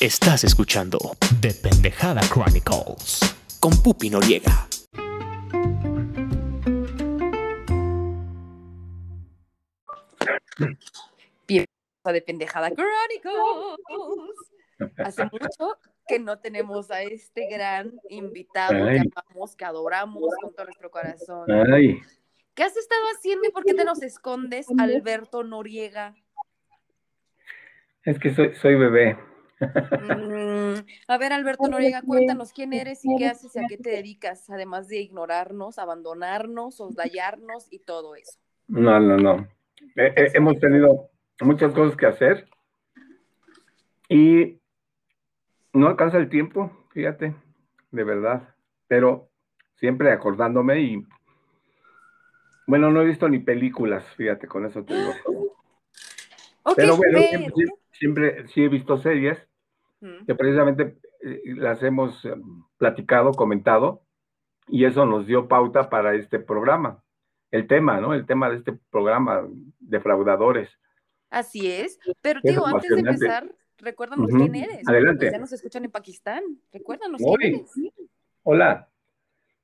Estás escuchando The Pendejada Chronicles. con Pupi Noriega. de Pendejada Chronicles. Hace mucho que no tenemos a este gran invitado Ay. que amamos, que adoramos con todo nuestro corazón. Ay, ¿Qué has estado haciendo y por qué te nos escondes, Alberto Noriega? es que soy, soy bebé. Mm, a ver, Alberto Noriega, cuéntanos quién eres y qué haces y a qué te dedicas, además de ignorarnos, abandonarnos, soslayarnos y todo eso. No, no, no. Eh, eh, hemos tenido muchas cosas que hacer y no alcanza el tiempo, fíjate, de verdad. Pero siempre acordándome y bueno, no he visto ni películas, fíjate, con eso te digo. Pero bueno, siempre sí he visto series Mm, que precisamente eh, las hemos eh, platicado, comentado, y eso nos dio pauta para este programa. El tema, ¿no? El tema de este programa, defraudadores. Así es, pero digo, antes de empezar, recuérdanos Ujú, quién eres. adelante. pues, ya nos escuchan en Pakistán. Recuérdanos quién eres. Hola,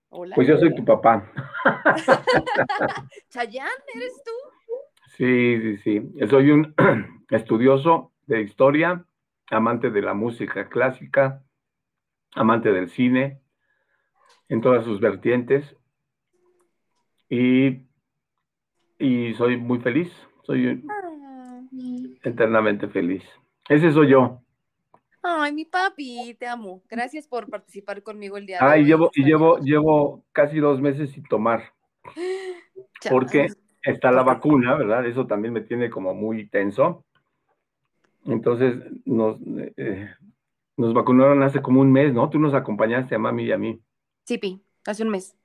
Hola. pues yo soy tu papá. Chayán, ¿eres tú? Sí, sí, sí. Soy un estudioso de historia, amante de la música clásica, amante del cine, en todas sus vertientes. Y, y soy muy feliz, soy Ah. eternamente feliz. Ese soy yo. Ay, mi papi, te amo. Gracias por participar conmigo el día de Ah, hoy. llevo, y llevo, llevo casi dos meses sin tomar, porque está la vacuna, ¿verdad? Eso también me tiene como muy tenso. Entonces, nos, eh, nos vacunaron hace como un mes, ¿no? Tú nos acompañaste a mami y a mí Sí, Pi, hace un mes.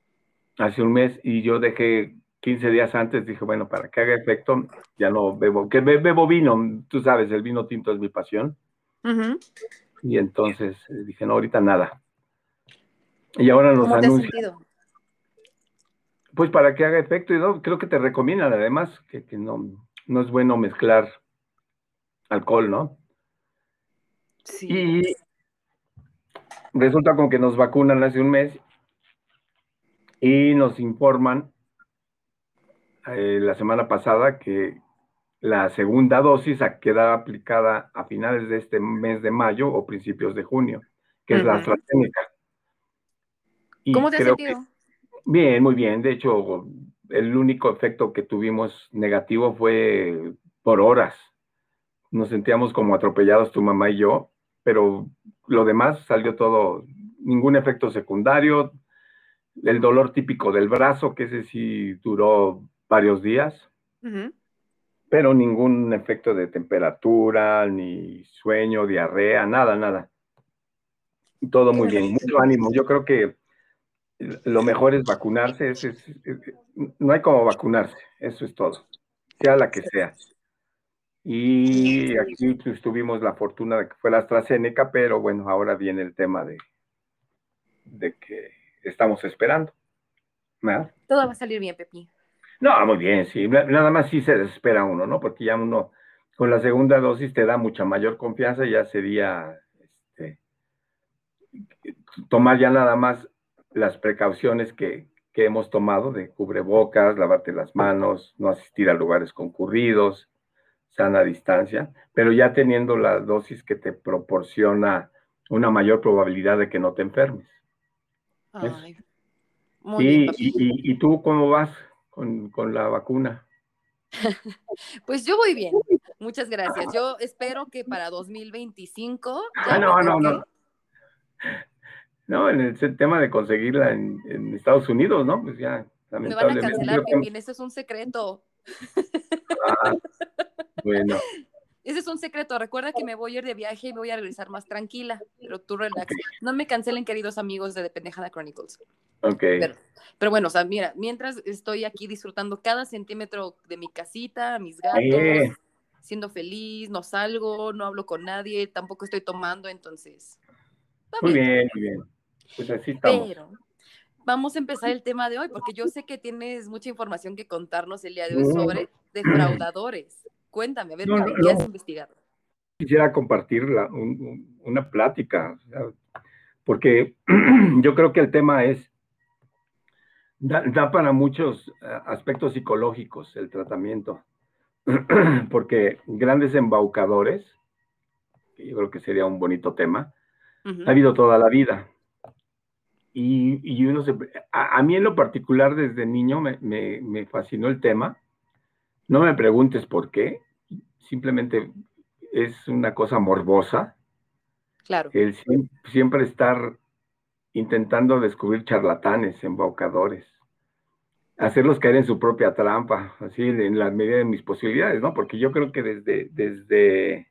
hace un mes y yo dejé 15 días antes, dije, bueno, para que haga efecto, ya no bebo, que be- bebo vino, tú sabes, el vino tinto es mi pasión. Y entonces eh, dije, no, ahorita nada. Y ahora nos ¿Cómo te has anuncian, pues para que haga efecto, y no, creo que te recomiendan además que, que no, no es bueno mezclar alcohol, ¿no? Sí. Y resulta con que nos vacunan hace un mes y nos informan eh, la semana pasada que la segunda dosis queda aplicada a finales de este mes de mayo o principios de junio, que es la. AstraZeneca. Y ¿Cómo te has sentido? Bien, muy bien. De hecho, el único efecto que tuvimos negativo fue por horas. Nos sentíamos como atropellados tu mamá y yo, pero lo demás salió todo, ningún efecto secundario. El dolor típico del brazo, que ese sí duró varios días, pero ningún efecto de temperatura, ni sueño, diarrea, nada, nada. Todo muy bien, mucho ánimo. Yo creo que lo mejor es vacunarse, es- es- es- no hay como vacunarse, eso es todo, sea la que sea. Y aquí pues, tuvimos la fortuna de que fue la AstraZeneca, pero bueno, ahora viene el tema de, de que estamos esperando. ¿verdad? Todo va a salir bien, Pepi. No, muy bien, sí, na- nada más sí se desespera uno, ¿no? Porque ya uno con la segunda dosis te da mucha mayor confianza, ya sería este, tomar ya nada más las precauciones que, que hemos tomado de cubrebocas, lavarte las manos, no asistir a lugares concurridos, sana distancia, pero ya teniendo la dosis que te proporciona una mayor probabilidad de que no te enfermes. Ay. Muy bien, Y, papi. y, tú cómo vas con, con la vacuna? Pues yo voy bien. Muchas gracias. Yo espero que para 2025 ya Ah, no, no, no. No, en el tema de conseguirla en, en Estados Unidos, ¿no? Pues ya, Me van a cancelar, Pepín. Eso es un secreto. Ah, bueno, Ese es un secreto. Recuerda que me voy a ir de viaje y me voy a regresar más tranquila. Pero tú relax. No me cancelen, queridos amigos de The Pendejada Chronicles. ok. Pero, pero bueno, o sea, mira, mientras estoy aquí disfrutando cada centímetro de mi casita, mis gatos, Eh. siendo feliz, no salgo, no hablo con nadie, tampoco estoy tomando, entonces. Muy bien, muy bien. Pues así estamos. Pero vamos a empezar el tema de hoy, porque yo sé que tienes mucha información que contarnos el día de hoy sobre defraudadores. Cuéntame, a ver, No, Pepe, no, ¿qué no. has investigado? quisiera compartir una plática, porque yo creo que el tema es, da, para muchos eh, aspectos psicológicos el tratamiento, porque grandes embaucadores, yo creo que sería un bonito tema, ha habido toda la vida. Y, uno se, a, mí en lo particular desde niño me, me fascinó el tema. No me preguntes por qué, simplemente es una cosa morbosa. Claro. El siempre, estar intentando descubrir charlatanes, embaucadores, hacerlos caer en su propia trampa, así en la medida de mis posibilidades, ¿no? Porque yo creo que desde, desde,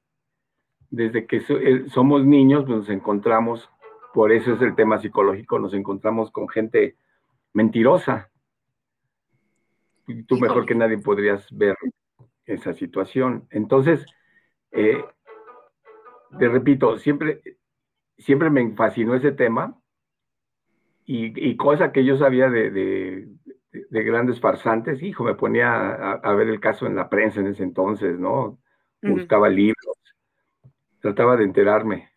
desde que eh, somos niños nos encontramos, por eso es el tema psicológico, nos encontramos con gente mentirosa. tú mejor que nadie podrías ver esa situación. Entonces, eh, te repito, siempre, siempre me fascinó ese tema y, cosa que yo sabía de, grandes farsantes, hijo, me ponía a, ver el caso en la prensa en ese entonces, ¿no? Buscaba libros, trataba de enterarme.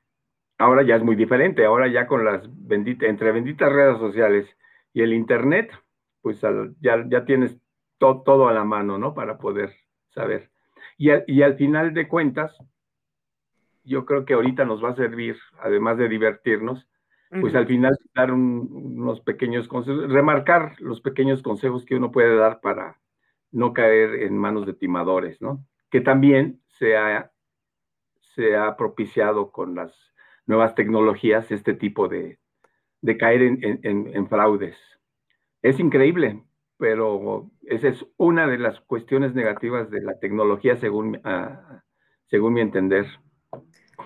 Ahora ya es muy diferente, ahora ya con las benditas, entre benditas redes sociales y el internet, pues ya, ya tienes todo a la mano, ¿no? Para poder saber. Y, al final de cuentas, yo creo que ahorita nos va a servir, además de divertirnos, pues al final dar unos pequeños consejos, remarcar los pequeños consejos que uno puede dar para no caer en manos de timadores, ¿no? Que también se ha, se ha propiciado con las nuevas tecnologías este tipo de, de caer en, en fraudes. Es increíble, pero esa es una de las cuestiones negativas de la tecnología según, ah, según mi entender.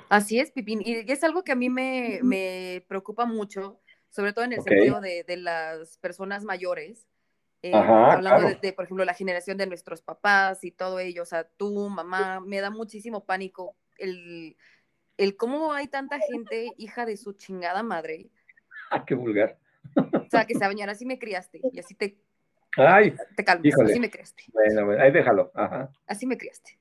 Así es, Pipín, y es algo que a mí me, preocupa mucho, sobre todo en el sentido de, las personas mayores, eh, hablando de, por ejemplo, la generación de nuestros papás y todo ello, o sea, tú, mamá, me da muchísimo pánico el, el cómo hay tanta gente hija de su chingada madre. Ah, qué vulgar. O sea, que se bañara, así me criaste y así te Ay, te calmas, así me criaste. Bueno, ahí déjalo. Así me criaste.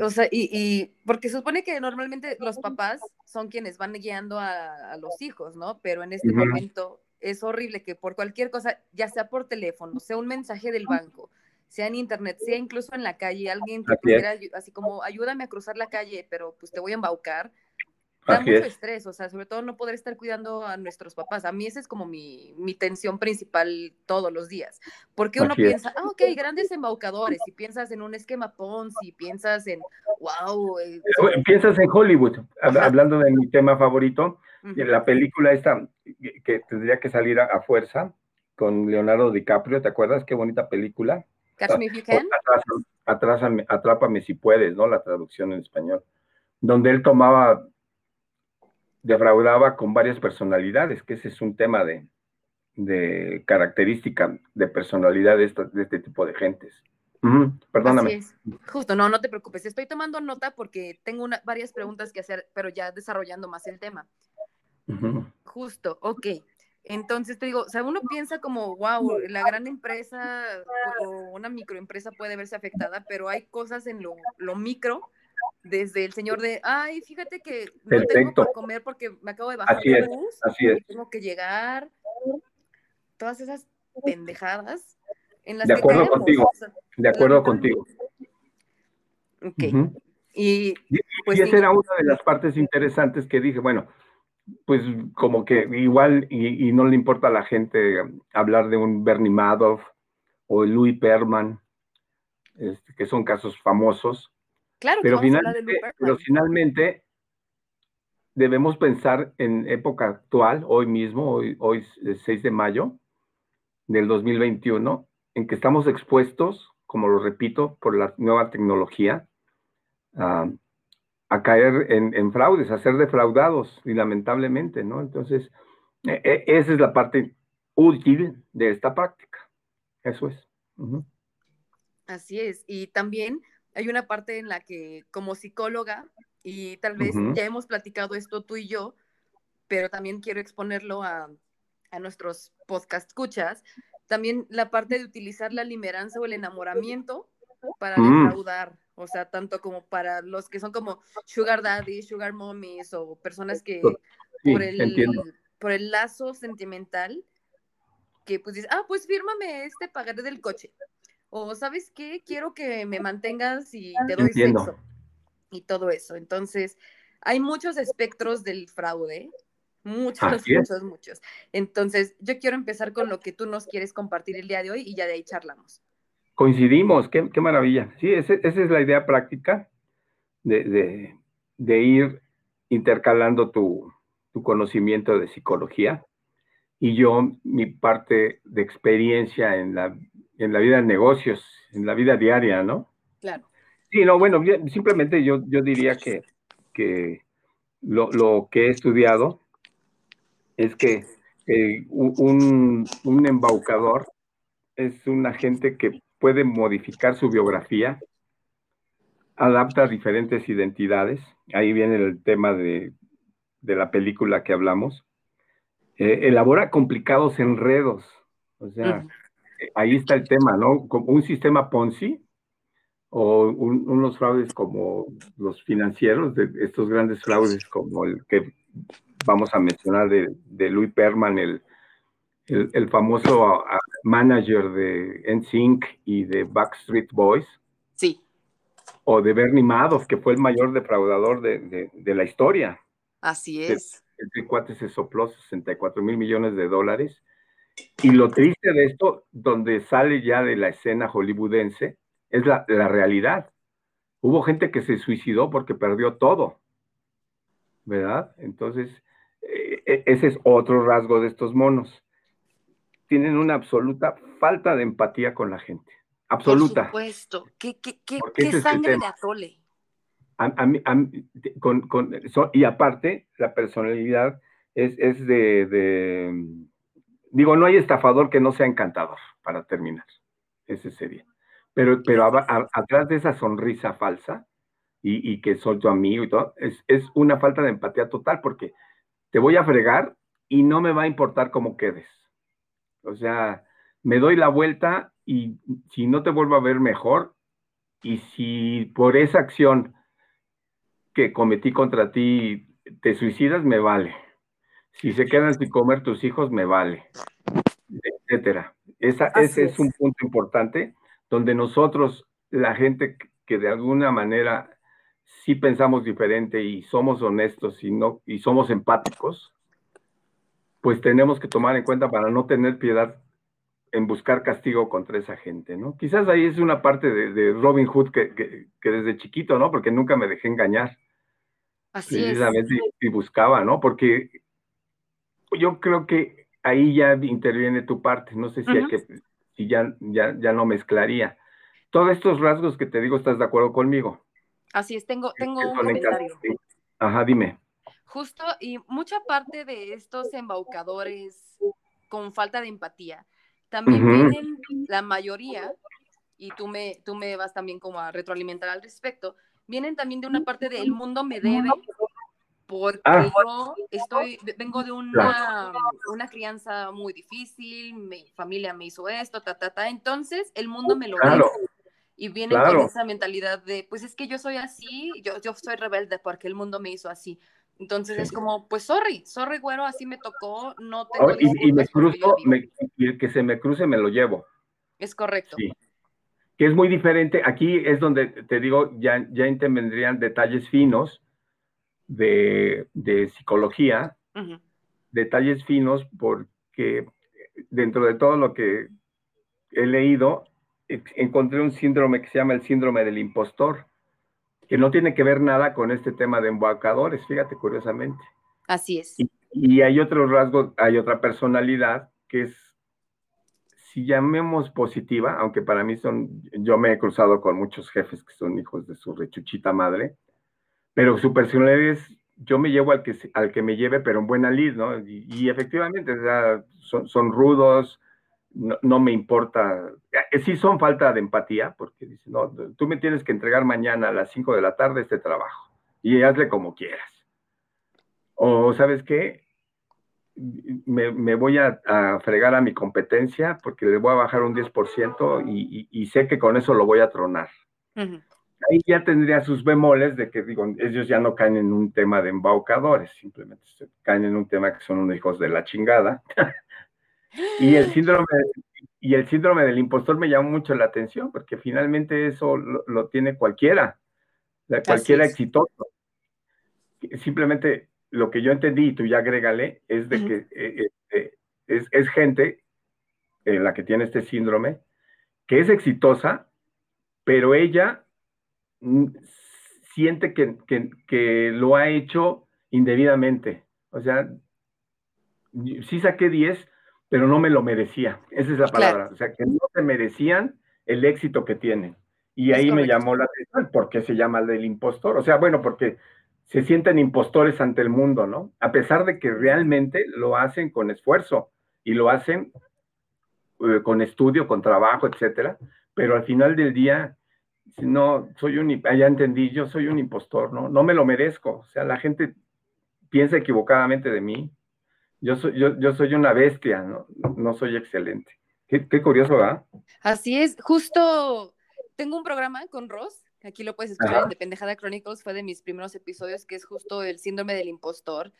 O sea, y, y, porque supone que normalmente los papás son quienes van guiando a, los hijos, ¿no? Pero en este momento es horrible que por cualquier cosa, ya sea por teléfono, sea un mensaje del banco, sea en internet, sea incluso en la calle, alguien te quiera, así como ayúdame a cruzar la calle, pero pues te voy a embaucar, da mucho estrés, o sea, sobre todo no poder estar cuidando a nuestros papás. A mí esa es como mi, mi tensión principal todos los días. Porque uno piensa, ah, ok, grandes embaucadores, y piensas en un esquema Ponzi, piensas en, wow. Eh, piensas en Hollywood, hablando de mi tema favorito, la película esta que tendría que salir a, fuerza con Leonardo DiCaprio, ¿te acuerdas? Qué bonita película. Catch me if you can. atrápame si puedes, ¿no? La traducción en español. Donde él tomaba defraudaba con varias personalidades, que ese es un tema de, característica de personalidad de, este tipo de gentes. perdóname. Justo, no, no te preocupes. Estoy tomando nota porque tengo varias preguntas que hacer, pero ya desarrollando más el tema. Justo, ok. Entonces te digo, o sea, uno piensa como, wow, la gran empresa o una microempresa puede verse afectada, pero hay cosas en lo, lo micro desde el señor de, ay, fíjate que no tengo para comer porque me acabo de bajar así es, así es. tengo que llegar, todas esas pendejadas en las de acuerdo contigo, de acuerdo contigo. Ok. Y, pues, esa era una de las partes interesantes que dije, bueno, pues como que igual y, no le importa a la gente hablar de un Bernie Madoff o Louis Perman, este, que son casos famosos, Claro, pero, finalmente, pero finalmente debemos pensar en época actual, hoy mismo, hoy, hoy es 6 de mayo del 2021, en que estamos expuestos, como lo repito, por la nueva tecnología, a, caer en, fraudes, a ser defraudados, y lamentablemente, ¿no? Entonces, e, e, esa es la parte útil de esta práctica. Eso es. Así es. Y también hay una parte en la que como psicóloga, y tal vez ya hemos platicado esto tú y yo, pero también quiero exponerlo a, nuestros podcast escuchas, también la parte de utilizar la limeranza o el enamoramiento para mm. defraudar O sea, tanto como para los que son como sugar daddy, sugar mommies o personas que por, el, por el lazo sentimental, que pues dices, ah, pues fírmame este pagaré del coche. O, ¿sabes qué? Quiero que me mantengas y te doy sexo. Y todo eso. Entonces, hay muchos espectros del fraude. Muchos, muchos, muchos. Entonces, yo quiero empezar con lo que tú nos quieres compartir el día de hoy y ya de ahí charlamos. Coincidimos, qué, maravilla. Sí, esa es la idea práctica de, ir intercalando tu, tu, conocimiento de psicología y yo mi parte de experiencia en la, en la vida de negocios, en la vida diaria, ¿no? Claro. Sí, no, bueno, simplemente yo, yo diría que, que lo, lo, que he estudiado es que eh, un, un, embaucador es un agente que puede modificar su biografía, adapta diferentes identidades, ahí viene el tema de, de la película que hablamos, eh, elabora complicados enredos. O sea, ahí está el tema, ¿no? Como un sistema Ponzi o unos fraudes como los financieros, de estos grandes fraudes como el que vamos a mencionar de, de Louis Perman, el, el, famoso manager de NSYNC y de Backstreet Boys. Sí. O de Bernie Madoff, que fue el mayor defraudador de, de la historia. Así es el cuate se sopló 64 mil millones de dólares. Y lo triste de esto, donde sale ya de la escena hollywoodense, es la, realidad. Hubo gente que se suicidó porque perdió todo, ¿verdad? Entonces, eh, e, ese es otro rasgo de estos monos. Tienen una absoluta falta de empatía con la gente. Absoluta. Por supuesto. ¿Qué, sangre de atole? y aparte, la personalidad es, de, Digo, no hay estafador que no sea encantador, para terminar. Ese sería. Pero, pero atrás de esa sonrisa falsa y, que soy tu amigo y todo, es, es una falta de empatía total porque te voy a fregar y no me va a importar cómo quedes. O sea, me doy la vuelta y si no te vuelvo a ver mejor, y si por esa acción que cometí contra ti te suicidas, me vale. Si se quedan sin comer tus hijos, me vale. Etcétera. Esa, ese es. un punto importante donde nosotros, la gente que de alguna manera sí pensamos diferente y somos honestos y, no, y somos empáticos, pues tenemos que tomar en cuenta para no tener piedad en buscar castigo contra esa gente, ¿no? Quizás ahí es una parte de, Robin Hood que, que, desde chiquito, ¿no? Porque nunca me dejé engañar. Así precisamente y, buscaba, ¿no? Porque yo creo que ahí ya interviene tu parte, no sé si, que, si ya, ya, ya no mezclaría. Todos estos rasgos que te digo, ¿estás de acuerdo conmigo? Así es, tengo, tengo un comentario. Ajá, dime. Justo, y mucha parte de estos embaucadores con falta de empatía, también tienen la mayoría, y tú me, tú me vas también como a retroalimentar al respecto, vienen también de una parte del mundo me debe, porque ah. yo estoy, vengo de una, una crianza muy difícil, mi familia me hizo esto, ta, ta, ta, entonces el mundo me lo debe. Y vienen con esa mentalidad de, pues es que yo soy así, yo, yo soy rebelde porque el mundo me hizo así. Entonces es como, pues sorry, sorry, güero, así me tocó, no tengo... y, me cruzo, y el que se me cruce me lo llevo. Es correcto. Sí que es muy diferente. Aquí es donde te digo, ya, ya intervendrían detalles finos de, psicología, detalles finos porque dentro de todo lo que he leído, encontré un síndrome que se llama el síndrome del impostor, que no tiene que ver nada con este tema de embaucadores, fíjate curiosamente. Así es. Y, y hay otro rasgo, hay otra personalidad que es si llamemos positiva, aunque para mí son, yo me he cruzado con muchos jefes que son hijos de su rechuchita madre, pero su personalidad es, yo me llevo al que, al que me lleve, pero en buena lid, ¿no? Y, efectivamente, son, rudos, no, me importa, eh, sí son falta de empatía, porque dicen, no, tú me tienes que entregar mañana a las 5 de la tarde este trabajo, y hazle como quieras. O, ¿sabes qué? me, voy a, fregar a mi competencia porque le voy a bajar un 10% y, y, sé que con eso lo voy a tronar. ahí ya tendría sus bemoles de que, digo, ellos ya no caen en un tema de embaucadores, simplemente caen en un tema que son unos hijos de la chingada. y el síndrome y el síndrome del impostor me llamó mucho la atención porque finalmente eso lo, tiene cualquiera, cualquiera exitoso. Simplemente lo que yo entendí, y tú ya agrégale, es de que eh, eh, es, es, gente eh, la que tiene este síndrome, que es exitosa, pero ella mm, siente que, que, lo ha hecho indebidamente. O sea, sí saqué 10, pero no me lo merecía. Esa es la palabra. O sea, que no se merecían el éxito que tienen. Y ahí me llamó la atención, ¿por qué se llama el del impostor? O sea, bueno, porque se sienten impostores ante el mundo, ¿no? A pesar de que realmente lo hacen con esfuerzo y lo hacen eh, con estudio, con trabajo, etcétera, pero al final del día, no, soy un, ya entendí, yo soy un impostor, ¿no? No me lo merezco, o sea, la gente piensa equivocadamente de mí, yo soy, yo, yo soy una bestia, ¿no? No soy excelente. Qué, qué curioso, ¿verdad? Así es, justo tengo un programa con Ross Aquí lo puedes escuchar en The Pendejada Chronicles, fue de mis primeros episodios, que es justo el síndrome del impostor,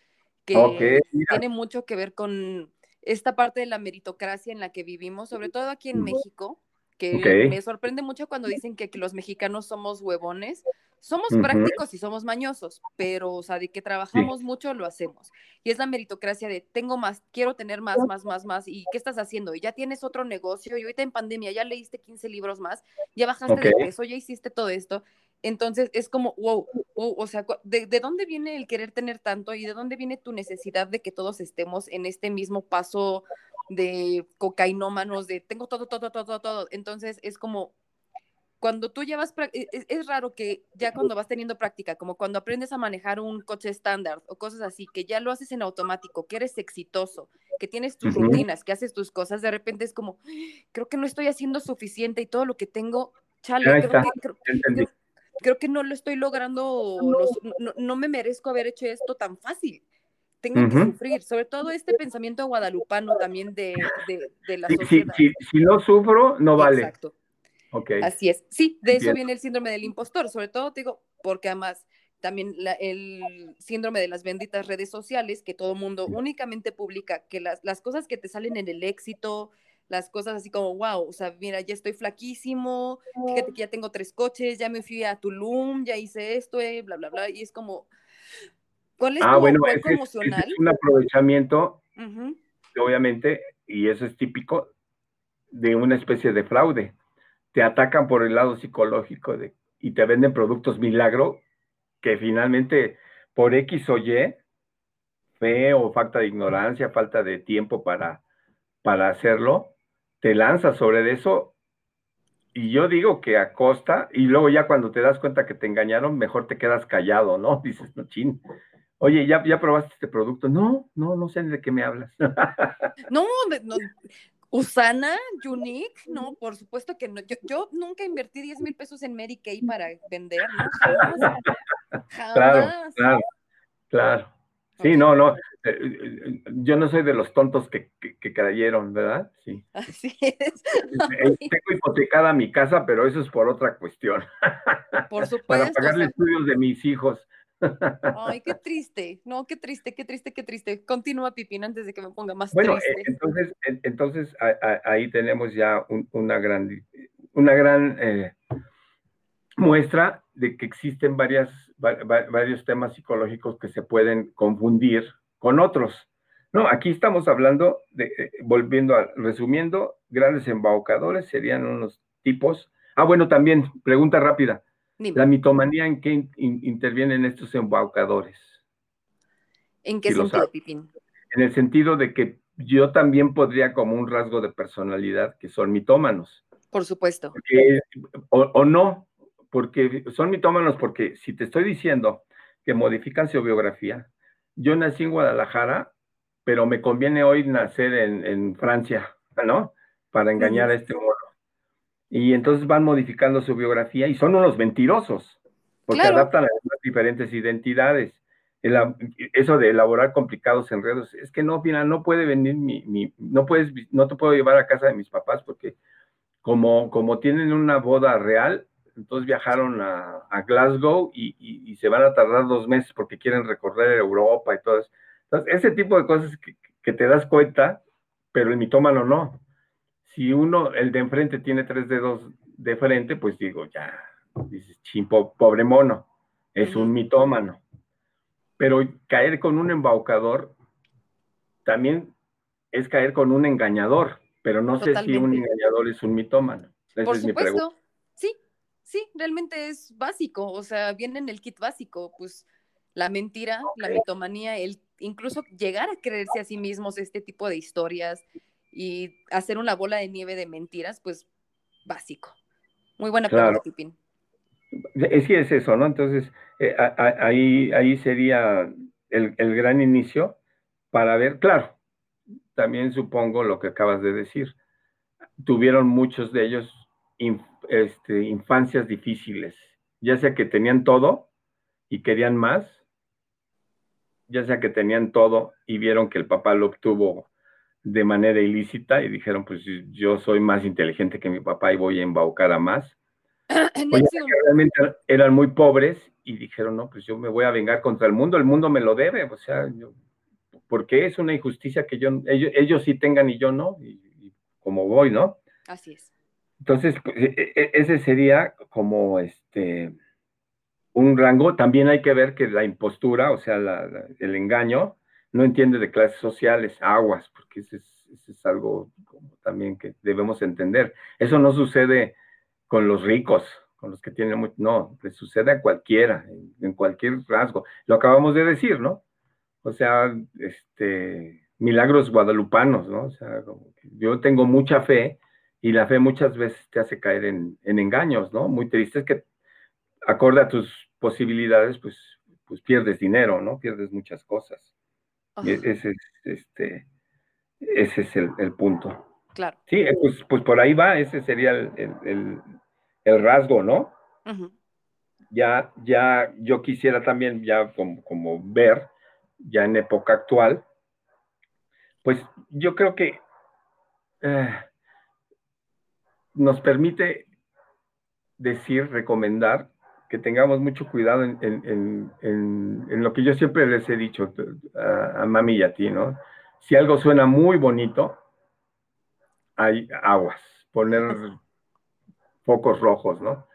que tiene mucho que ver con esta parte de la meritocracia en la que vivimos, sobre todo aquí en México, que me sorprende mucho cuando dicen que, los mexicanos somos huevones. Somos prácticos y somos mañosos, pero, o sea, de que trabajamos mucho, lo hacemos. Y es la meritocracia de tengo más, quiero tener más, más, más, más. ¿Y qué estás haciendo? Y ya tienes otro negocio, y ahorita en pandemia ya leíste 15 libros más, ya bajaste de peso, ya hiciste todo esto. Entonces es como, wow, wow o sea, ¿de, ¿de, dónde viene el querer tener tanto y de dónde viene tu necesidad de que todos estemos en este mismo paso de cocainómanos, de tengo todo, todo, todo, todo. Entonces es como, cuando tú llevas, e, es, es, raro que ya cuando vas teniendo práctica, como cuando aprendes a manejar un coche estándar o cosas así, que ya lo haces en automático, que eres exitoso, que tienes tus rutinas, que haces tus cosas, de repente es como, creo que no estoy haciendo suficiente y todo lo que tengo, chale, creo que, creo, que, no lo estoy logrando, no, no me merezco haber hecho esto tan fácil tengo que sufrir, sobre todo este pensamiento guadalupano también de, de, la sociedad. Si, no sufro, no vale. Exacto. Okay. Así es. Sí, de eso viene el síndrome del impostor, sobre todo, te digo, porque además también el síndrome de las benditas redes sociales, que todo mundo únicamente publica que las, las cosas que te salen en el éxito, las cosas así como, wow, o sea, mira, ya estoy flaquísimo, fíjate que ya tengo tres coches, ya me fui a Tulum, ya hice esto, eh, bla, bla, bla, y es como, ¿Cuál es ah, bueno, es, un aprovechamiento, obviamente, y eso es típico de una especie de fraude. Te atacan por el lado psicológico de, y te venden productos milagro que finalmente por X o Y, fe o falta de ignorancia, falta de tiempo para, para hacerlo, te lanzas sobre eso y yo digo que a costa, y luego ya cuando te das cuenta que te engañaron, mejor te quedas callado, ¿no? Dices, no, chin, Oye, ¿ya, ¿ya probaste este producto? No, no, no sé de qué me hablas. no, no, Usana, Unique, no, por supuesto que no. Yo, yo nunca invertí 10 mil pesos en Mary Kay para vender, ¿no? Claro, claro, claro. Sí, no, no. Eh, eh, yo no soy de los tontos que, que, cayeron, ¿verdad? Sí. Así es. Eh, tengo hipotecada mi casa, pero eso es por otra cuestión. Por supuesto. Para pagar los estudios de mis hijos. Ay, qué triste, no, qué triste, qué triste, qué triste. Continúa, Pipín, antes de que me ponga más bueno, triste. entonces, entonces ahí tenemos ya una gran, una gran eh, muestra de que existen varias, varios temas psicológicos que se pueden confundir con otros. No, aquí estamos hablando de, eh, volviendo a, resumiendo, grandes embaucadores serían unos tipos. Ah, bueno, también, pregunta rápida. La mitomanía, ¿en qué intervienen estos embaucadores? ¿En qué sentido, Pipín? En el sentido de que yo también podría como un rasgo de personalidad que son mitómanos. Por supuesto. o, no, porque son mitómanos porque si te estoy diciendo que modifican su biografía, yo nací en Guadalajara, pero me conviene hoy nacer en, Francia, ¿no? Para engañar a este modo y entonces van modificando su biografía y son unos mentirosos, porque adaptan a las diferentes identidades. eso de elaborar complicados enredos, es que no, mira, no puede venir mi, no puedes, no te puedo llevar a casa de mis papás porque como, como tienen una boda real, entonces viajaron a, Glasgow y, se van a tardar dos meses porque quieren recorrer Europa y todo eso. Entonces, ese tipo de cosas que, te das cuenta, pero el mitómano no. Si uno, el de enfrente, tiene tres dedos de frente, pues digo, ya, dices, chimpo, pobre mono, es un mitómano. Pero caer con un embaucador también es caer con un engañador, pero no sé si un engañador es un mitómano. Por supuesto, sí, sí, realmente es básico, o sea, viene en el kit básico, pues la mentira, la mitomanía, el incluso llegar a creerse a sí mismos este tipo de historias y hacer una bola de nieve de mentiras, pues básico. Muy buena pregunta, Pipín. Sí, es eso, ¿no? Entonces, eh, ahí, ahí sería el, el gran inicio para ver, claro, también supongo lo que acabas de decir. Tuvieron muchos de ellos este, infancias difíciles, ya sea que tenían todo y querían más, ya sea que tenían todo y vieron que el papá lo obtuvo de manera ilícita y dijeron, pues yo soy más inteligente que mi papá y voy a embaucar a más. realmente eran muy pobres y dijeron, no, pues yo me voy a vengar contra el mundo, el mundo me lo debe, o sea, yo, porque es una injusticia que yo, ellos, sí tengan y yo no, y, y como voy, ¿no? Así es. Entonces, pues, e, e, e, ese sería como este un rango. También hay que ver que la impostura, o sea, el engaño, no entiende de clases sociales, aguas, porque ese es, algo también que debemos entender. Eso no sucede con los ricos, con los que tienen mucho, no, le sucede a cualquiera, en, cualquier rasgo. Lo acabamos de decir, ¿no? O sea, este, milagros guadalupanos, ¿no? O sea, yo tengo mucha fe y la fe muchas veces te hace caer en, engaños, ¿no? Muy triste es que acorde a tus posibilidades, pues, pues pierdes dinero, ¿no? Pierdes muchas cosas. Ese es, este, ese es el, punto. Claro. Sí, eh, pues, pues por ahí va, ese sería el, rasgo, ¿no? Ya, ya, yo quisiera también ya como, como ver, ya en época actual, pues yo creo que eh, nos permite decir, recomendar que tengamos mucho cuidado en, lo que yo siempre les he dicho a, mami y a ti, ¿no? Si algo suena muy bonito, hay aguas, poner focos rojos, ¿no?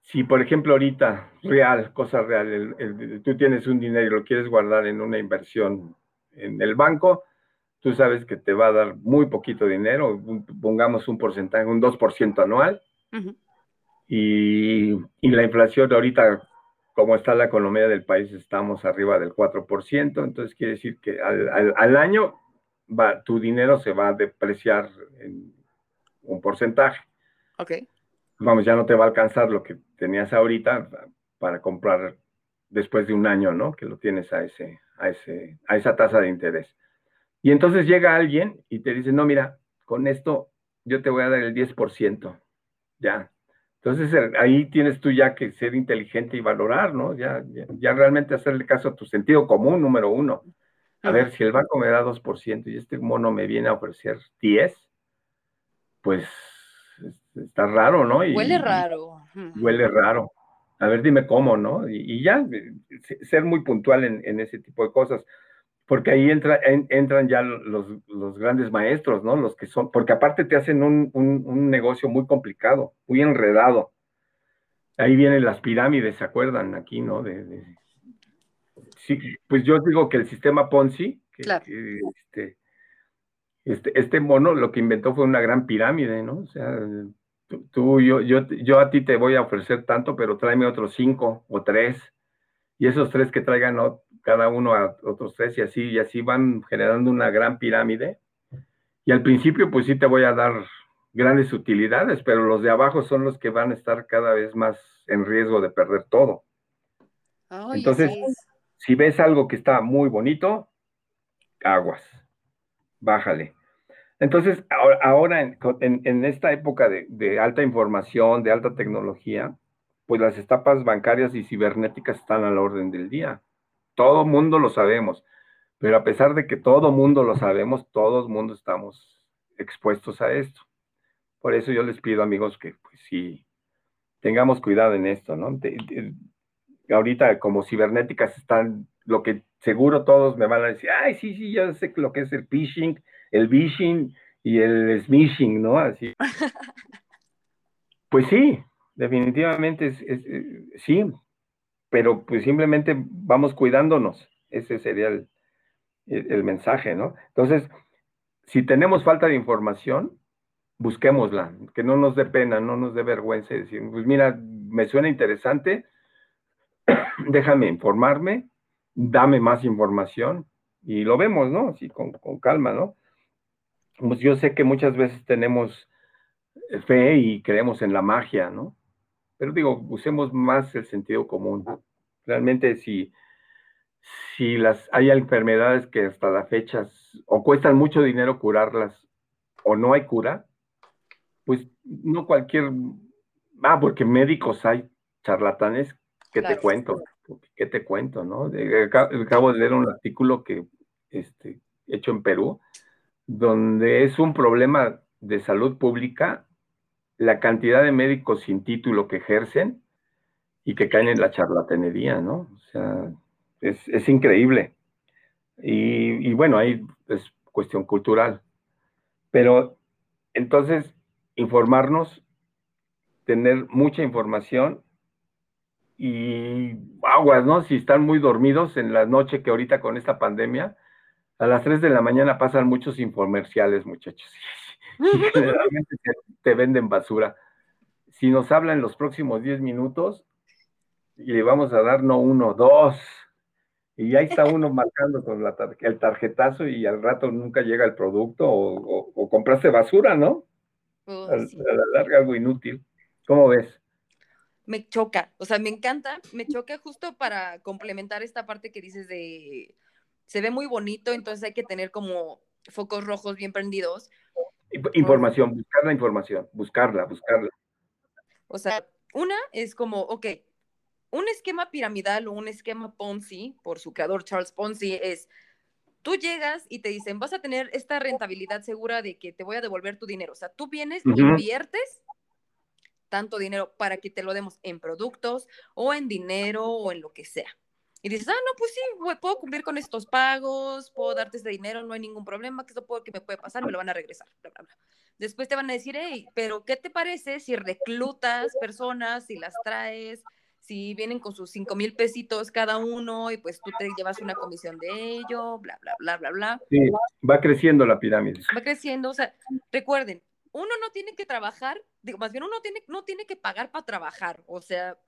Si, por ejemplo, ahorita, real, cosa real, tú tienes un dinero y lo quieres guardar en una inversión en el banco, tú sabes que te va a dar muy poquito dinero, pongamos un porcentaje, un 2% anual, y, la inflación ahorita, como está la economía del país, estamos arriba del 4%, entonces quiere decir que al, año va, tu dinero se va a depreciar en un porcentaje. Ok. Vamos, ya no te va a alcanzar lo que tenías ahorita para comprar después de un año, ¿no? Que lo tienes a, ese, a, ese, a esa tasa de interés. Y entonces llega alguien y te dice, no, mira, con esto yo te voy a dar el 10%, ya. Entonces eh, ahí tienes tú ya que ser inteligente y valorar, ¿no? Ya, ya, realmente hacerle caso a tu sentido común, número uno. A ver, si el banco me da 2% y este mono me viene a ofrecer 10, pues está raro, ¿no? huele raro. Huele raro. A ver, dime cómo, ¿no? Y, ya, eh, ser muy puntual en, en, ese tipo de cosas porque ahí entra, entran ya los, grandes maestros, ¿no? Los que son, porque aparte te hacen un, negocio muy complicado, muy enredado. Ahí vienen las pirámides, ¿se acuerdan? Aquí, ¿no? De, sí, pues yo digo que el sistema Ponzi, que, este, este, este, mono lo que inventó fue una gran pirámide, ¿no? O sea, tú, yo, yo, yo a ti te voy a ofrecer tanto, pero tráeme otros cinco o tres, y esos tres que traigan cada uno a otros tres y así, y así van generando una gran pirámide. Y al principio, pues sí te voy a dar grandes utilidades, pero los de abajo son los que van a estar cada vez más en riesgo de perder todo. Entonces, si ves algo que está muy bonito, aguas, bájale. Entonces, ahora, en, esta época de, de, alta información, de alta tecnología, pues las etapas bancarias y cibernéticas están a la orden del día. Todo mundo lo sabemos, pero a pesar de que todo mundo lo sabemos, todos mundo estamos expuestos a esto. Por eso yo les pido, amigos, que pues sí, tengamos cuidado en esto, ¿no? ahorita como cibernéticas están, lo que seguro todos me van a decir, ay, sí, sí, ya sé lo que es el phishing, el phishing y el smishing, ¿no? Así. pues sí, definitivamente es, eh, sí, pero pues simplemente vamos cuidándonos. Ese sería el, el, mensaje, ¿no? Entonces, si tenemos falta de información, busquémosla, que no nos dé pena, no nos dé vergüenza decir, pues mira, me suena interesante, déjame informarme, dame más información y lo vemos, ¿no? Así con, con calma, ¿no? Pues yo sé que muchas veces tenemos fe y creemos en la magia, ¿no? Pero digo, usemos más el sentido común. Realmente si, si las, hay enfermedades que hasta la fecha o cuestan mucho dinero curarlas o no hay cura, pues no cualquier, ah, porque médicos hay charlatanes, ¿qué te cuento? ¿Qué te cuento, no? Acabo de leer un artículo que, este, hecho en Perú, donde es un problema de salud pública la cantidad de médicos sin título que ejercen y que caen en la charlatanería, ¿no? O sea, es, increíble. Y, bueno, ahí es cuestión cultural. Pero entonces, informarnos, tener mucha información y aguas, ¿no? Si están muy dormidos en la noche que ahorita con esta pandemia, a las 3 de la mañana pasan muchos infomerciales, muchachos. Y generalmente te, venden basura. Si nos hablan los próximos 10 minutos, y le vamos a dar no uno, dos. Y ahí está uno marcando con la el tarjetazo y al rato nunca llega el producto o, compraste basura, ¿no? Oh, a, la larga algo inútil. ¿Cómo ves? Me choca, o sea, me encanta, me choca justo para complementar esta parte que dices de se ve muy bonito, entonces hay que tener como focos rojos bien prendidos. Información, buscar la información, buscarla, buscarla. O sea, una es como, ok, un esquema piramidal o un esquema Ponzi, por su creador Charles Ponzi, es, tú llegas y te dicen, vas a tener esta rentabilidad segura de que te voy a devolver tu dinero. O sea, tú vienes, y inviertes tanto dinero para que te lo demos en productos o en dinero o en lo que sea y dices, ah, no, pues sí, puedo cumplir con estos pagos, puedo darte este dinero, no hay ningún problema, que esto puedo, que me puede pasar, me lo van a regresar, bla, bla, bla. Después te van a decir, hey, pero ¿qué te parece si reclutas personas, si las traes, si vienen con sus cinco mil pesitos cada uno y pues tú te llevas una comisión de ello, bla, bla, bla, bla, bla? Sí, va creciendo la pirámide. Va creciendo, o sea, recuerden, uno no tiene que trabajar, digo, más bien uno tiene, no tiene que pagar para trabajar, o sea,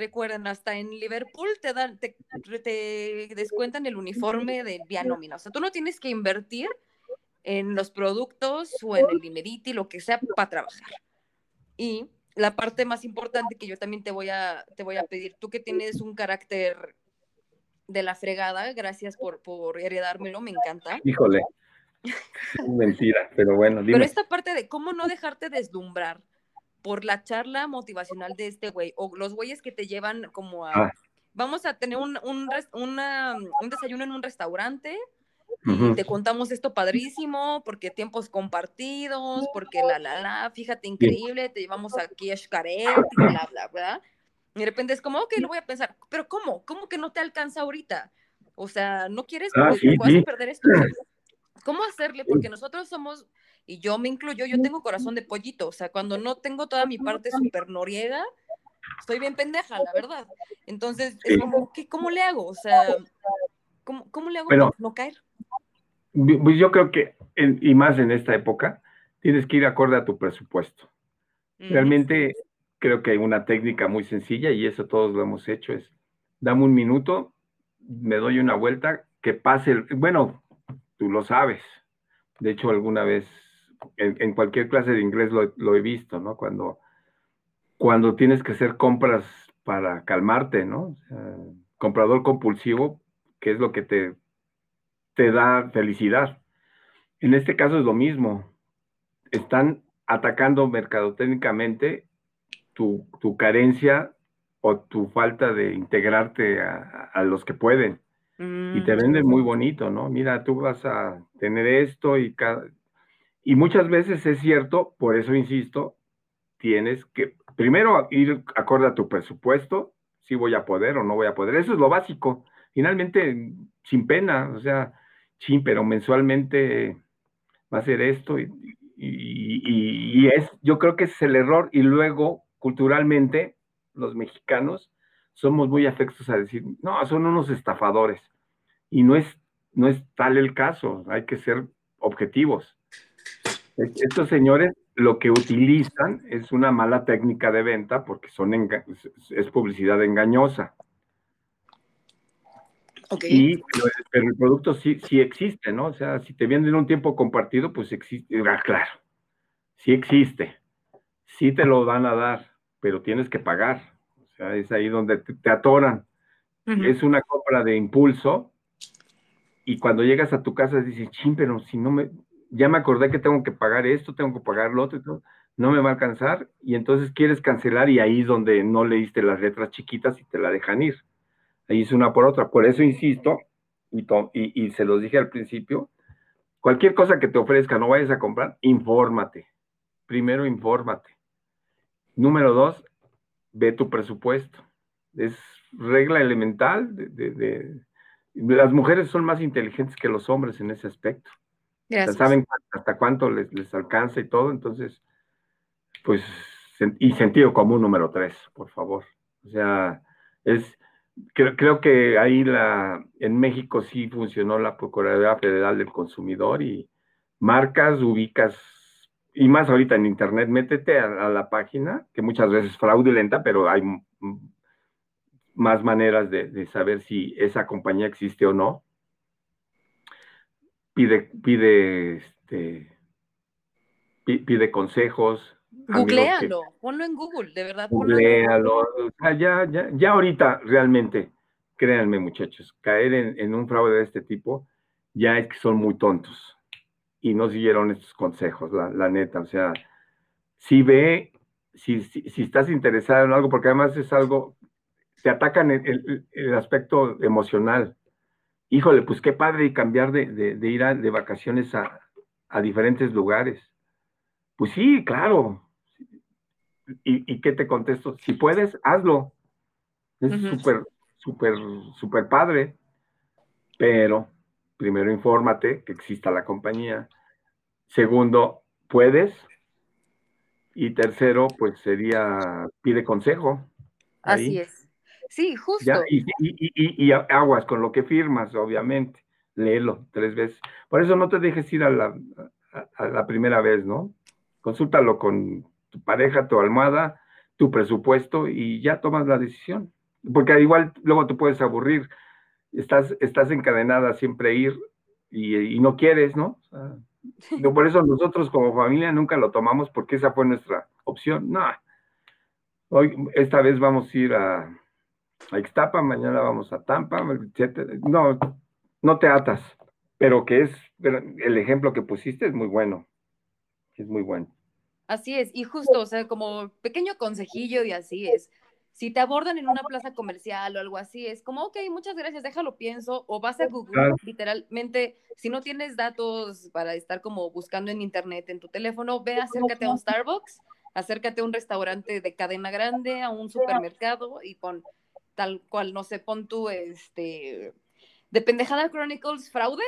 Recuerden, hasta en Liverpool te dan, te, descuentan el uniforme de vía nómina. O sea, tú no tienes que invertir en los productos o en el dineriti, lo que sea, para trabajar. Y la parte más importante que yo también te voy a, te voy a pedir, tú que tienes un carácter de la fregada, gracias por, por heredármelo, me encanta. Híjole, mentira, pero bueno. Pero esta parte de cómo no dejarte deslumbrar, por la charla motivacional de este güey, o los güeyes que te llevan como a, ah. vamos a tener un, un, un, desayuno en un restaurante, y te contamos esto padrísimo, porque tiempos compartidos, porque la, la, la, fíjate, increíble, te llevamos aquí a Xcaret, y bla, bla, bla. Y de repente es como, ok, lo voy a pensar, pero ¿cómo? ¿Cómo que no te alcanza ahorita? O sea, ¿no quieres ah, perder esto? ¿Cómo hacerle? Porque nosotros somos y yo me incluyo, yo tengo corazón de pollito, o sea, cuando no tengo toda mi parte súper noriega, estoy bien pendeja, la verdad. Entonces, es como, ¿qué, ¿cómo le hago? O sea, ¿cómo, cómo le hago para no caer? Pues yo creo que, y más en esta época, tienes que ir acorde a tu presupuesto. Realmente creo que hay una técnica muy sencilla y eso todos lo hemos hecho, es dame un minuto, me doy una vuelta, que pase, el, bueno, tú lo sabes. De hecho, alguna vez en, cualquier clase de inglés lo, he visto, ¿no? Cuando, cuando tienes que hacer compras para calmarte, ¿no? comprador compulsivo, que es lo que te, te da felicidad. En este caso es lo mismo. Están atacando mercadotécnicamente tu, tu carencia o tu falta de integrarte a, los que pueden. Y te mm. venden muy bonito, ¿no? Mira, tú vas a tener esto y cada, y muchas veces es cierto, por eso insisto, tienes que, primero, ir acorde a tu presupuesto, si voy a poder o no voy a poder. Eso es lo básico. Finalmente, sin pena, o sea, sí, pero mensualmente va a ser esto y, es, yo creo que es el error. Y luego, culturalmente, los mexicanos somos muy afectos a decir, no, son unos estafadores. Y no es, no es tal el caso, hay que ser objetivos. Estos señores lo que utilizan es una mala técnica de venta porque son es publicidad engañosa. Y, pero, el producto sí, sí existe, ¿no? O sea, si te venden un tiempo compartido, pues existe, ah, claro, sí existe, sí te lo van a dar, pero tienes que pagar. O sea, es ahí donde te, atoran. Es una compra de impulso y cuando llegas a tu casa dices, ching, pero si no me, ya me acordé que tengo que pagar esto, tengo que pagar lo otro y todo, no me va a alcanzar y entonces quieres cancelar y ahí es donde no leíste las letras chiquitas y te la dejan ir. Ahí es una por otra. Por eso insisto, y, y, se los dije al principio, cualquier cosa que te ofrezca, no vayas a comprar, infórmate. Primero, infórmate. Número dos, ve tu presupuesto. Es regla elemental de las mujeres son más inteligentes que los hombres en ese aspecto saben hasta cuánto les, les, alcanza y todo, entonces, pues, y sentido común número tres, por favor. O sea, es, creo, creo que ahí la, en México sí funcionó la Procuraduría Federal del Consumidor y marcas, ubicas, y más ahorita en Internet, métete a, a la página, que muchas veces es fraudulenta, pero hay más maneras de, de saber si esa compañía existe o no pide, pide, este, pide consejos. Googlealo, ponlo en Google, de verdad. Googlealo. ya, ya, ya ahorita realmente, créanme muchachos, caer en, un fraude de este tipo, ya es que son muy tontos y no siguieron estos consejos, la, neta. O sea, si ve, si, si, estás interesado en algo, porque además es algo, te atacan el, el aspecto emocional híjole, pues qué padre y cambiar de, ir de vacaciones a, diferentes lugares. Pues sí, claro. ¿Y, qué te contesto? Si puedes, hazlo. Es súper, súper, súper padre. Pero primero infórmate que exista la compañía. Segundo, puedes. Y tercero, pues sería, pide consejo. Así es. Sí, justo. y, aguas con lo que firmas, obviamente. Léelo tres veces. Por eso no te dejes ir a la, a, la primera vez, ¿no? Consúltalo con tu pareja, tu almohada, tu presupuesto y ya tomas la decisión. Porque igual luego te puedes aburrir. Estás, estás encadenada a siempre ir y, no quieres, ¿no? por eso nosotros como familia nunca lo tomamos porque esa fue nuestra opción. No. Hoy, esta vez vamos a ir a, a Ixtapa, mañana vamos a Tampa, No, no te atas, pero que es, el ejemplo que pusiste es muy bueno, es muy bueno. Así es, y justo, o sea, como pequeño consejillo y así es. Si te abordan en una plaza comercial o algo así, es como, ok, muchas gracias, déjalo pienso, o vas a Google, literalmente, si no tienes datos para estar como buscando en internet en tu teléfono, ve, acércate a un Starbucks, acércate a un restaurante de cadena grande, a un supermercado y pon tal cual, no sé, pon tu, este, de Pendejada Chronicles fraude,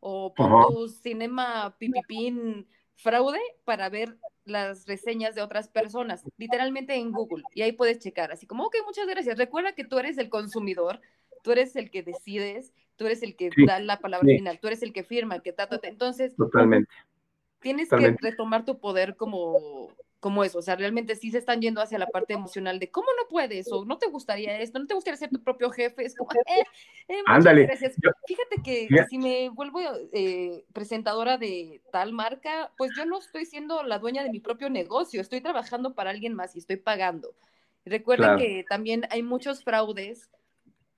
o pon tu Cinema Pipipín fraude para ver las reseñas de otras personas, literalmente en Google, y ahí puedes checar, así como, ok, muchas gracias, recuerda que tú eres el consumidor, tú eres el que decides, tú eres el que da la palabra final, tú eres el que firma, el que trata, entonces, totalmente. Tienes que retomar tu poder como, como eso, o sea, realmente sí se están yendo hacia la parte emocional de cómo no puedes o no te gustaría esto, no te gustaría ser tu propio jefe, es como, eh, eh Ándale. Fíjate que, si me vuelvo eh, presentadora de tal marca, pues yo no estoy siendo la dueña de mi propio negocio, estoy trabajando para alguien más y estoy pagando. Recuerden que también hay muchos fraudes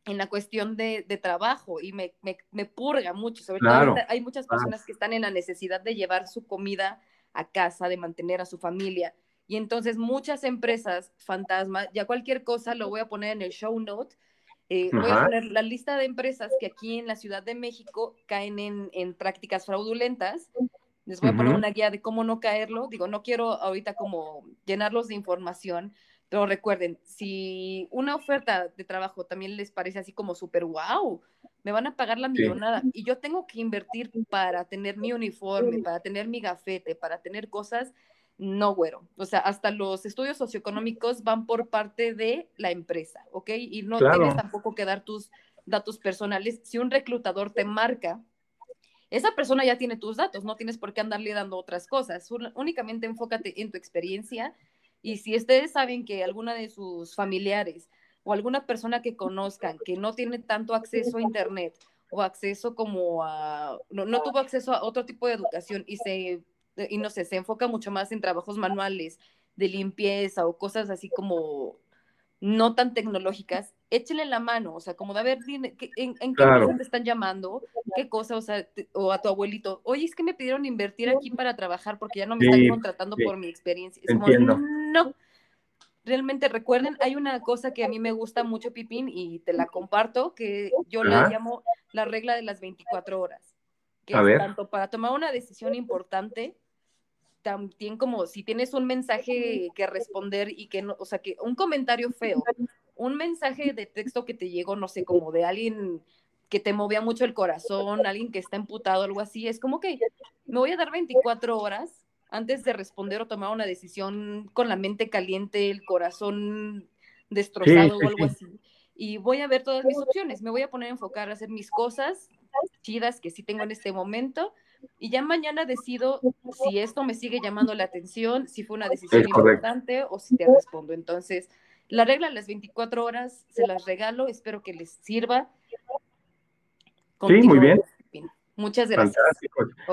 en la cuestión de, trabajo y me, me, purga mucho, sobre todo hay muchas personas que están en la necesidad de llevar su comida a casa, de mantener a su familia. Y entonces muchas empresas fantasma, ya cualquier cosa lo voy a poner en el show note, eh, voy a poner la lista de empresas que aquí en la Ciudad de México caen en, prácticas fraudulentas. Les voy a poner una guía de cómo no caerlo. Digo, no quiero ahorita como llenarlos de información, pero recuerden, si una oferta de trabajo también les parece así como súper wow, me van a pagar la millonada y yo tengo que invertir para tener mi uniforme, para tener mi gafete, para tener cosas, no, güero. O sea, hasta los estudios socioeconómicos van por parte de la empresa, ¿ok? Y no tienes tampoco que dar tus datos personales. Si un reclutador te marca, esa persona ya tiene tus datos, no tienes por qué andarle dando otras cosas. Únicamente enfócate en tu experiencia y si ustedes saben que alguna de sus familiares o alguna persona que conozcan que no tiene tanto acceso a Internet o acceso como a, no, no tuvo acceso a otro tipo de educación y se, y no sé, se enfoca mucho más en trabajos manuales de limpieza o cosas así como no tan tecnológicas, échele la mano, o sea, como de a ver, en, en qué cosa te están llamando, qué cosa, o sea, o a tu abuelito, oye, es que me pidieron invertir aquí para trabajar porque ya no me están contratando por mi experiencia. Es como, no, realmente recuerden, hay una cosa que a mí me gusta mucho, Pipín, y te la comparto, que yo la llamo la regla de las 24 horas, que es tanto para tomar una decisión importante, también como si tienes un mensaje que responder y que no, o sea, que un comentario feo, un mensaje de texto que te llegó, no sé, como de alguien que te movía mucho el corazón, alguien que está emputado, algo así, es como que me voy a dar 24 horas antes de responder o tomar una decisión con la mente caliente, el corazón destrozado o algo así. Y voy a ver todas mis opciones, me voy a poner a enfocar a hacer mis cosas chidas que sí tengo en este momento y ya mañana decido si esto me sigue llamando la atención, si fue una decisión importante o si te respondo. Entonces, la regla de las 24 horas se las regalo, espero que les sirva. sí, muy bien. Muchas gracias.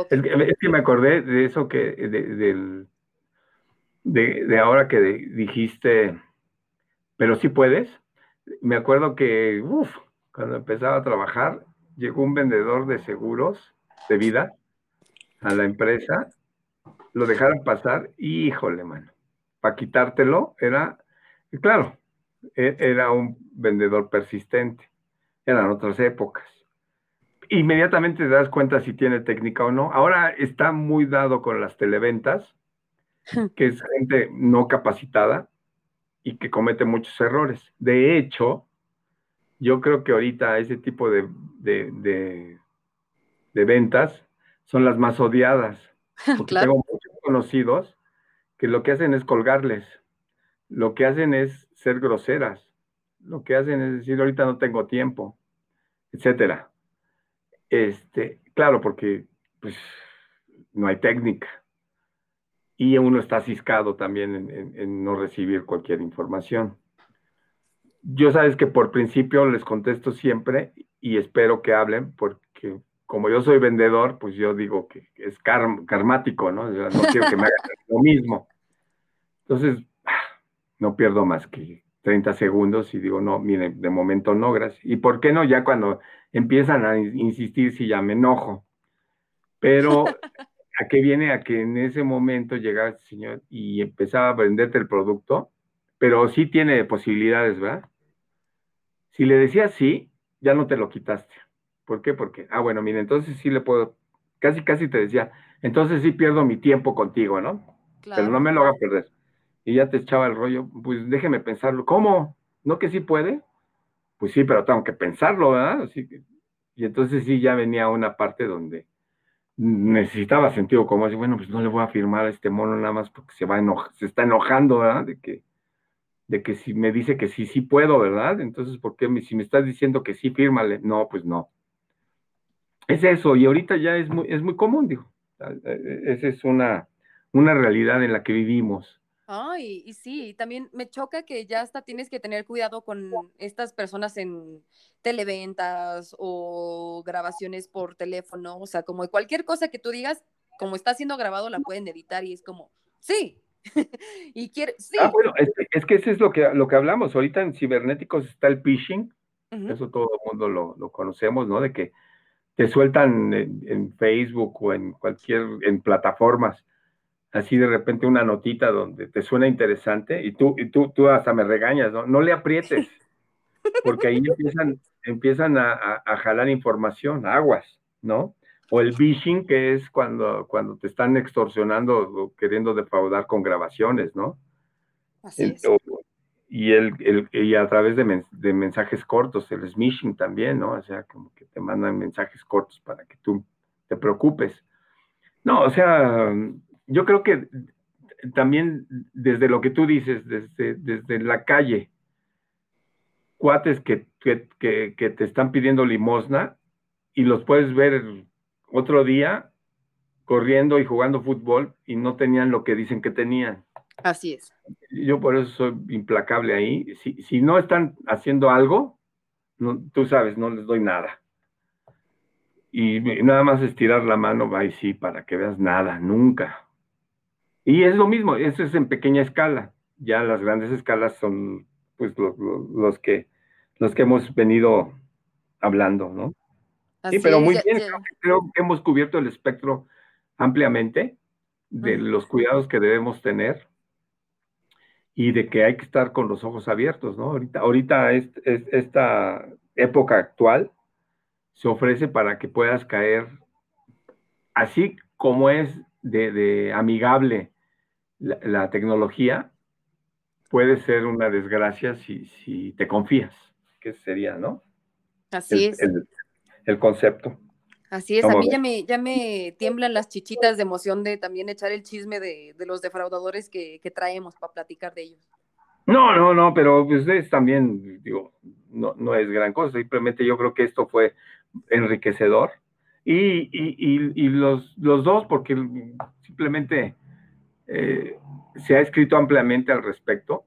Es, que, me acordé de eso que, de, de, ahora que dijiste, pero sí puedes. Me acuerdo que, uff, cuando empezaba a trabajar, llegó un vendedor de seguros de vida a la empresa, lo dejaron pasar, y híjole, mano, para quitártelo era, claro, e, era un vendedor persistente, eran otras épocas. Inmediatamente te das cuenta si tiene técnica o no. Ahora está muy dado con las televentas, que es gente no capacitada y que comete muchos errores. De hecho, yo creo que ahorita ese tipo de, de, de ventas son las más odiadas. Porque tengo muchos conocidos que lo que hacen es colgarles, lo que hacen es ser groseras, lo que hacen es decir, ahorita no tengo tiempo, etcétera. Este, claro, porque pues no hay técnica. Y uno está ciscado también en, en no recibir cualquier información. Yo sabes que por principio les contesto siempre y espero que hablen porque como yo soy vendedor, pues yo digo que es karmático, ¿no? no quiero que me hagan lo mismo. Entonces, no pierdo más que 30 segundos y digo, no, miren, de momento no, gracias. ¿Y por qué no? Ya cuando empiezan a insistir, si ya me enojo. Pero, ¿a qué viene? A que en ese momento llegaba el señor y empezaba a venderte el producto, pero sí tiene posibilidades, ¿verdad? Si le decías sí, ya no te lo quitaste. ¿Por qué? Porque, ah, bueno, mire, entonces sí le puedo, casi, casi te decía, entonces sí pierdo mi tiempo contigo, ¿no? Pero no me lo haga perder. Y ya te echaba el rollo, pues déjeme pensarlo. ¿Cómo? ¿No que sí puede? Pues sí, pero tengo que pensarlo, ¿verdad? Así que, y entonces sí ya venía una parte donde necesitaba sentido como así, bueno, pues no le voy a firmar a este mono nada más porque se va a se está enojando, ¿verdad? De que, de que si me dice que sí, sí puedo, ¿verdad? Entonces, ¿por qué si me estás diciendo que sí, fírmale? No, pues no es eso, y ahorita ya es muy, es muy común, digo. E, e, esa es una, una realidad en la que vivimos. Ay, y sí, también me choca que ya hasta tienes que tener cuidado con estas personas en televentas o grabaciones por teléfono, o sea, como cualquier cosa que tú digas, como está siendo grabado, la pueden editar y es como, sí. y quiere, sí. Ah, bueno, es, que eso es lo que, lo que hablamos. Ahorita en cibernéticos está el phishing, eso todo el mundo lo, lo, conocemos, ¿no? De que te sueltan en, Facebook o en cualquier, en plataformas, así de repente una notita donde te suena interesante y tú, y tú, tú hasta me regañas, ¿no? No le aprietes, porque ahí empiezan, empiezan a, jalar información, aguas, ¿no? O el phishing, que es cuando, cuando te están extorsionando o queriendo defraudar con grabaciones, ¿no? Así es. y, el, y a través de, de, mensajes cortos, el smishing también, ¿no? O sea, como que te mandan mensajes cortos para que tú te preocupes. No, o sea, yo creo que también desde lo que tú dices, desde, desde la calle, cuates que, que, que, te están pidiendo limosna y los puedes ver otro día corriendo y jugando fútbol y no tenían lo que dicen que tenían. Así es. Yo por eso soy implacable ahí. Si, si no están haciendo algo, no, tú sabes, no les doy nada. Y nada más estirar la mano, va y sí, para que veas nada, nunca. Y es lo mismo, eso es en pequeña escala. Ya las grandes escalas son pues los, que los que hemos venido hablando, ¿no? sí, pero muy bien, creo, que hemos cubierto el espectro ampliamente de los cuidados que debemos tener y de que hay que estar con los ojos abiertos, ¿no? Ahorita, ahorita esta época actual se ofrece para que puedas caer, así como es de, amigable la, tecnología, puede ser una desgracia si, si te confías, que sería, ¿no? Así es. El, concepto. Así es, a mí ya me, ya me tiemblan las chichitas de emoción de también echar el chisme de, los defraudadores que, traemos para platicar de ellos. No, no, no, pero ustedes también, digo, no, no es gran cosa, simplemente yo creo que esto fue enriquecedor. Y, los, dos, porque simplemente eh, se ha escrito ampliamente al respecto.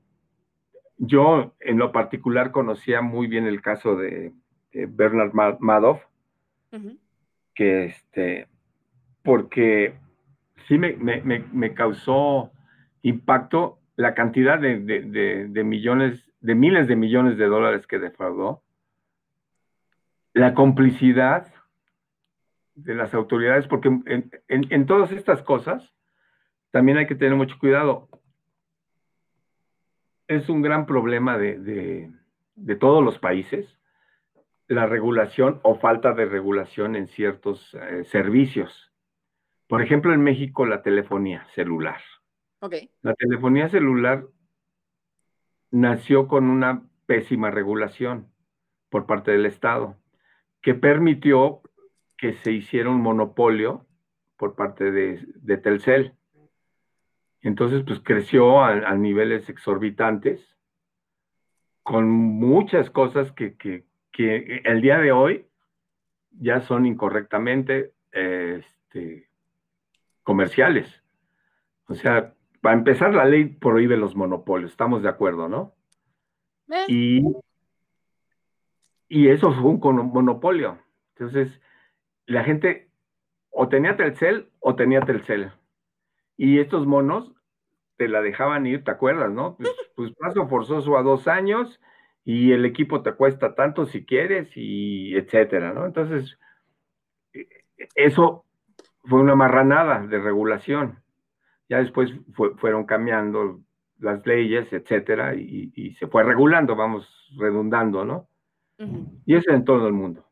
Yo, en lo particular, conocía muy bien el caso de, Bernard Madoff, que este, porque sí me, causó impacto la cantidad de, millones, de miles de millones de dólares que defraudó la complicidad de las autoridades, porque en, todas estas cosas también hay que tener mucho cuidado. Es un gran problema de, todos los países la regulación o falta de regulación en ciertos eh, servicios. Por ejemplo, en México la telefonía celular. La telefonía celular nació con una pésima regulación por parte del Estado que permitió que se hiciera un monopolio por parte de, Telcel. Entonces, pues creció a, niveles exorbitantes, con muchas cosas que, el día de hoy ya son incorrectamente este, comerciales. O sea, para empezar, la ley prohíbe los monopolios, estamos de acuerdo, ¿no? Eh. Y y eso fue un monopolio. Entonces, la gente o tenía Telcel o tenía Telcel. Y estos monos te la dejaban ir, ¿te acuerdas, no? Pues, pues paso forzoso a dos años y el equipo te cuesta tanto si quieres y etcétera, ¿no? Entonces, e, eso fue una marranada de regulación. Ya después fueron cambiando las leyes, etcétera, y, y, se fue regulando, vamos redundando, ¿no? Y eso en todo el mundo.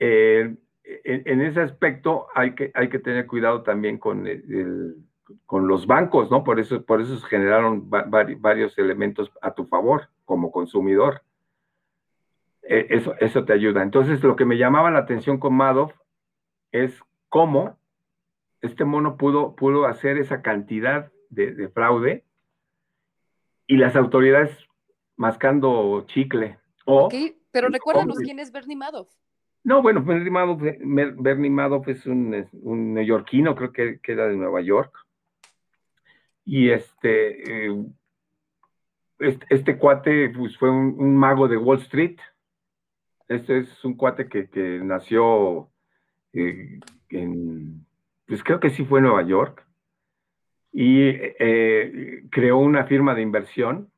Eh, en, ese aspecto hay que, hay que tener cuidado también con, con los bancos, ¿no? Por eso, por eso se generaron varios elementos a tu favor como consumidor. E, eso, eso te ayuda. Entonces, lo que me llamaba la atención con Madoff es cómo este mono pudo, pudo hacer esa cantidad de fraude y las autoridades mascando chicle ok, pero recuérdanos quién es Bernie Madoff. No, bueno, Bernie Madoff, Bernie Madoff es un, un neoyorquino, creo que, que, era de Nueva York. Y este, eh, este, este, cuate pues, fue un, mago de Wall Street. Este es un cuate que, que nació eh, en, pues creo que sí fue en Nueva York. Y eh, creó una firma de inversión,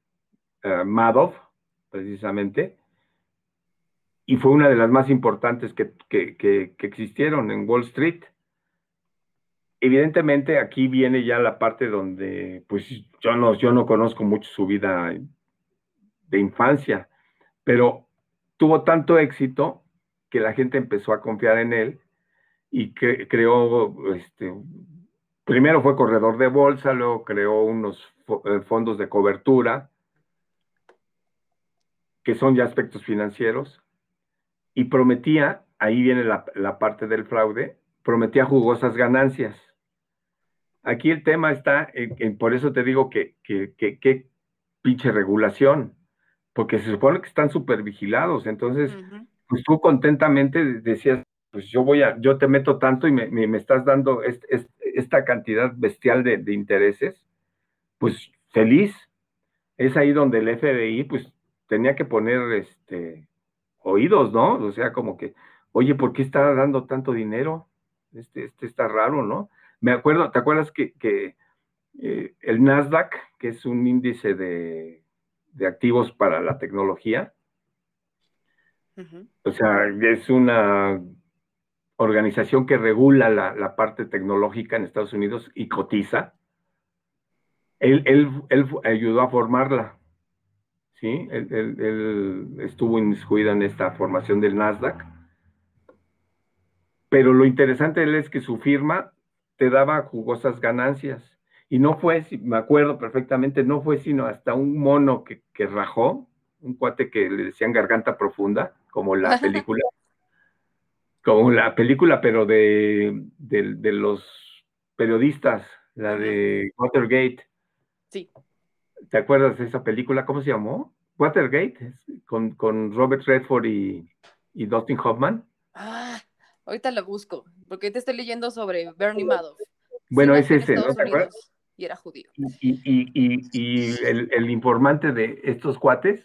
Madoff, precisamente, y fue una de las más importantes que, existieron en Wall Street. Evidentemente aquí viene ya la parte donde, pues yo no, yo no conozco mucho su vida de infancia, pero tuvo tanto éxito que la gente empezó a confiar en él y que creó, este, primero fue corredor de bolsa, luego creó unos eh, fondos de cobertura, que son ya aspectos financieros, y prometía, ahí viene la, parte del fraude, prometía jugosas ganancias. Aquí el tema está, en, por eso te digo que, que, pinche regulación, porque se supone que están súper vigilados, entonces, pues tú contentamente decías, pues yo voy a, yo te meto tanto y me, estás dando esta cantidad bestial de, de, intereses, pues feliz. Es ahí donde el FBI, pues tenía que poner este oídos, ¿no? O sea, como que, oye, ¿por qué está dando tanto dinero? Este, este está raro, ¿no? Me acuerdo, ¿te acuerdas que, eh, el Nasdaq, que es un índice de, activos para la tecnología, o sea, es una organización que regula la, parte tecnológica en Estados Unidos y cotiza. Él, él ayudó a formarla. ¿Sí? Él, estuvo inmiscuido en esta formación del Nasdaq. Pero lo interesante de él es que su firma te daba jugosas ganancias. Y no fue, me acuerdo perfectamente, no fue sino hasta un mono que, rajó, un cuate que le decían garganta profunda, como la película, como la película, pero de, de los periodistas, la de Watergate. Sí. ¿Te acuerdas de esa película? ¿Cómo se llamó? Watergate, con, con Robert Redford y, y, Dustin Hoffman. Ah, ahorita lo busco, porque te estoy leyendo sobre Bernie Madoff. Bueno, es ese, ¿no? ¿Te acuerdas? Y era judío. Y, y, y el, el, informante de estos cuates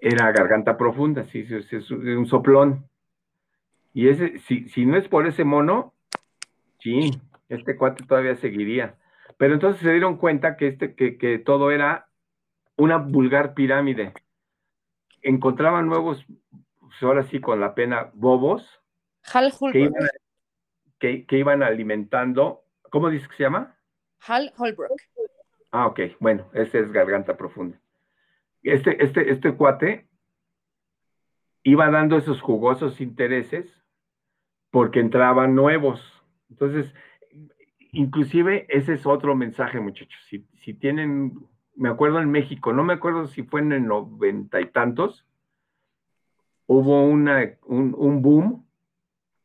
era garganta profunda, sí, es un soplón. Y ese, si, si no es por ese mono, sí, este cuate todavía seguiría. Pero entonces se dieron cuenta que, este, que, todo era una vulgar pirámide. Encontraban nuevos, pues ahora sí con la pena, bobos, Hal que iban, que, iban, alimentando, ¿cómo dices que se llama? Hal Holbrook. Ah, ok, bueno, ese es garganta profunda. Este, este, este cuate iba dando esos jugosos intereses porque entraban nuevos. Entonces, inclusive ese es otro mensaje, muchachos. Si, tienen, me acuerdo en México, no me acuerdo si fue en el noventa y tantos, hubo una, un, boom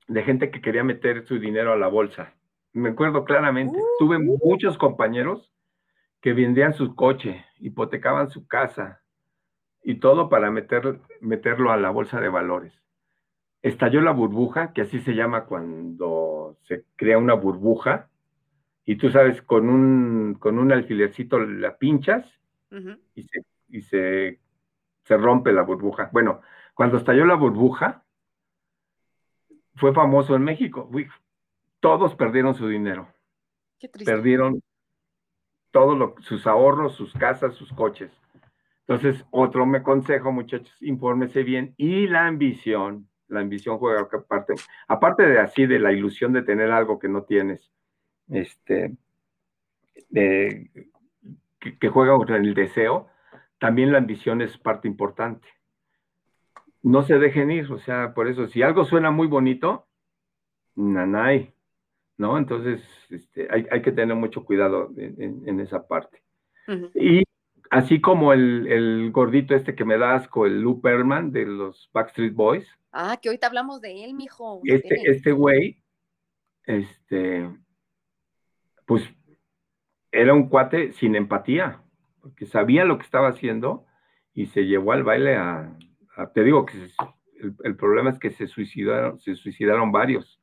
de gente que quería meter su dinero a la bolsa. Me acuerdo claramente. Tuve uh. muchos compañeros que vendían su coche, hipotecaban su casa y todo para meter, meterlo a la bolsa de valores. Estalló la burbuja, que así se llama cuando se crea una burbuja, y tú sabes, con un, con un alfilercito la pinchas y, se, y se, rompe la burbuja. Bueno, cuando estalló la burbuja, fue famoso en México. todos perdieron su dinero. Qué triste. Perdieron todos sus ahorros, sus casas, sus coches. Entonces, otro me consejo, muchachos, infórmese bien. Y la ambición, la ambición juega parte, aparte de así, de la ilusión de tener algo que no tienes, este, que, juega con el deseo, también la ambición es parte importante. No se dejen ir, o sea, por eso, si algo suena muy bonito, nanay, ¿no? Entonces, este, hay, que tener mucho cuidado en, esa parte. Y así como el, gordito este que me da asco, el Lou Perman de los Backstreet Boys. Ah, que ahorita hablamos de él, mijo. Este, este güey, este, pues era un cuate sin empatía, porque sabía lo que estaba haciendo y se llevó al baile a, te digo que el, problema es que se suicidaron, se suicidaron varios,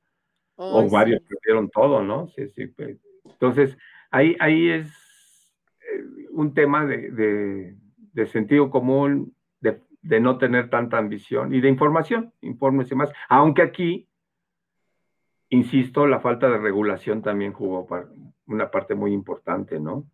o varios perdieron todo, ¿no? Sí, sí, pues. entonces, ahí, ahí es eh, un tema de, sentido común, de, de, no tener tanta ambición y de información, infórmese más, aunque aquí insisto, la falta de regulación también jugó una parte muy importante, ¿no?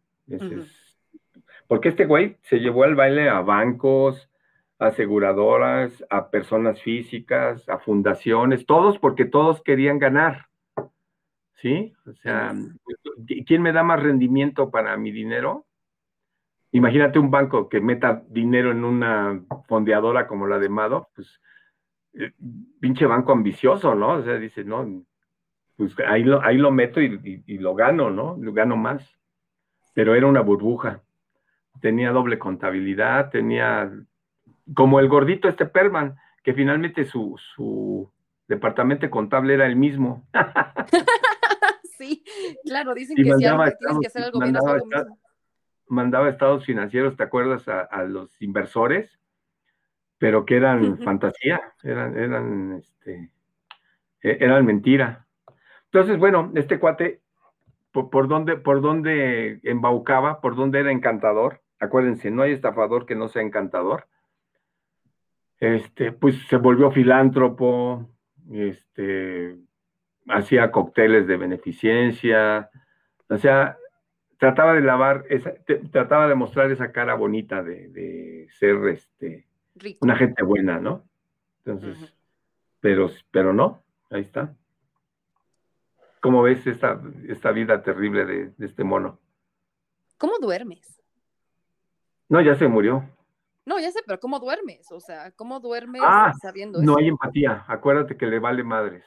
Porque este güey se llevó al baile a bancos, aseguradoras, a personas físicas, a fundaciones, todos porque todos querían ganar. ¿Sí? O sea, ¿quién me da más rendimiento para mi dinero? Imagínate un banco que meta dinero en una fondeadora como la de Mado, pues eh, pinche banco ambicioso, ¿no? O sea, dice, no, pues ahí lo, ahí lo meto y, lo gano, ¿no? Lo gano más. Pero era una burbuja. Tenía doble contabilidad, tenía como el gordito este Perman, que finalmente su, su departamento contable era el mismo. sí, claro, dicen que si tienes que hacer algo bien, mandaba, mismo. mandaba estados financieros, ¿te acuerdas? A, los inversores, pero que eran fantasía, eran, eran, este, e, eran mentira. Entonces, bueno, este cuate, por, dónde, por dónde embaucaba, por dónde era encantador, acuérdense, no hay estafador que no sea encantador. Este, pues se volvió filántropo, este, hacía cócteles de beneficencia, o sea, trataba de lavar, esa, trataba de mostrar esa cara bonita de, ser este, una gente buena, ¿no? Entonces, pero, pero no, ahí está. ¿Cómo ves esta, esta vida terrible de, este mono? ¿Cómo duermes? No, ya se murió. No, ya sé, pero ¿cómo duermes? O sea, ¿cómo duermes ah, sabiendo eso? No hay empatía. Acuérdate que le vale madres.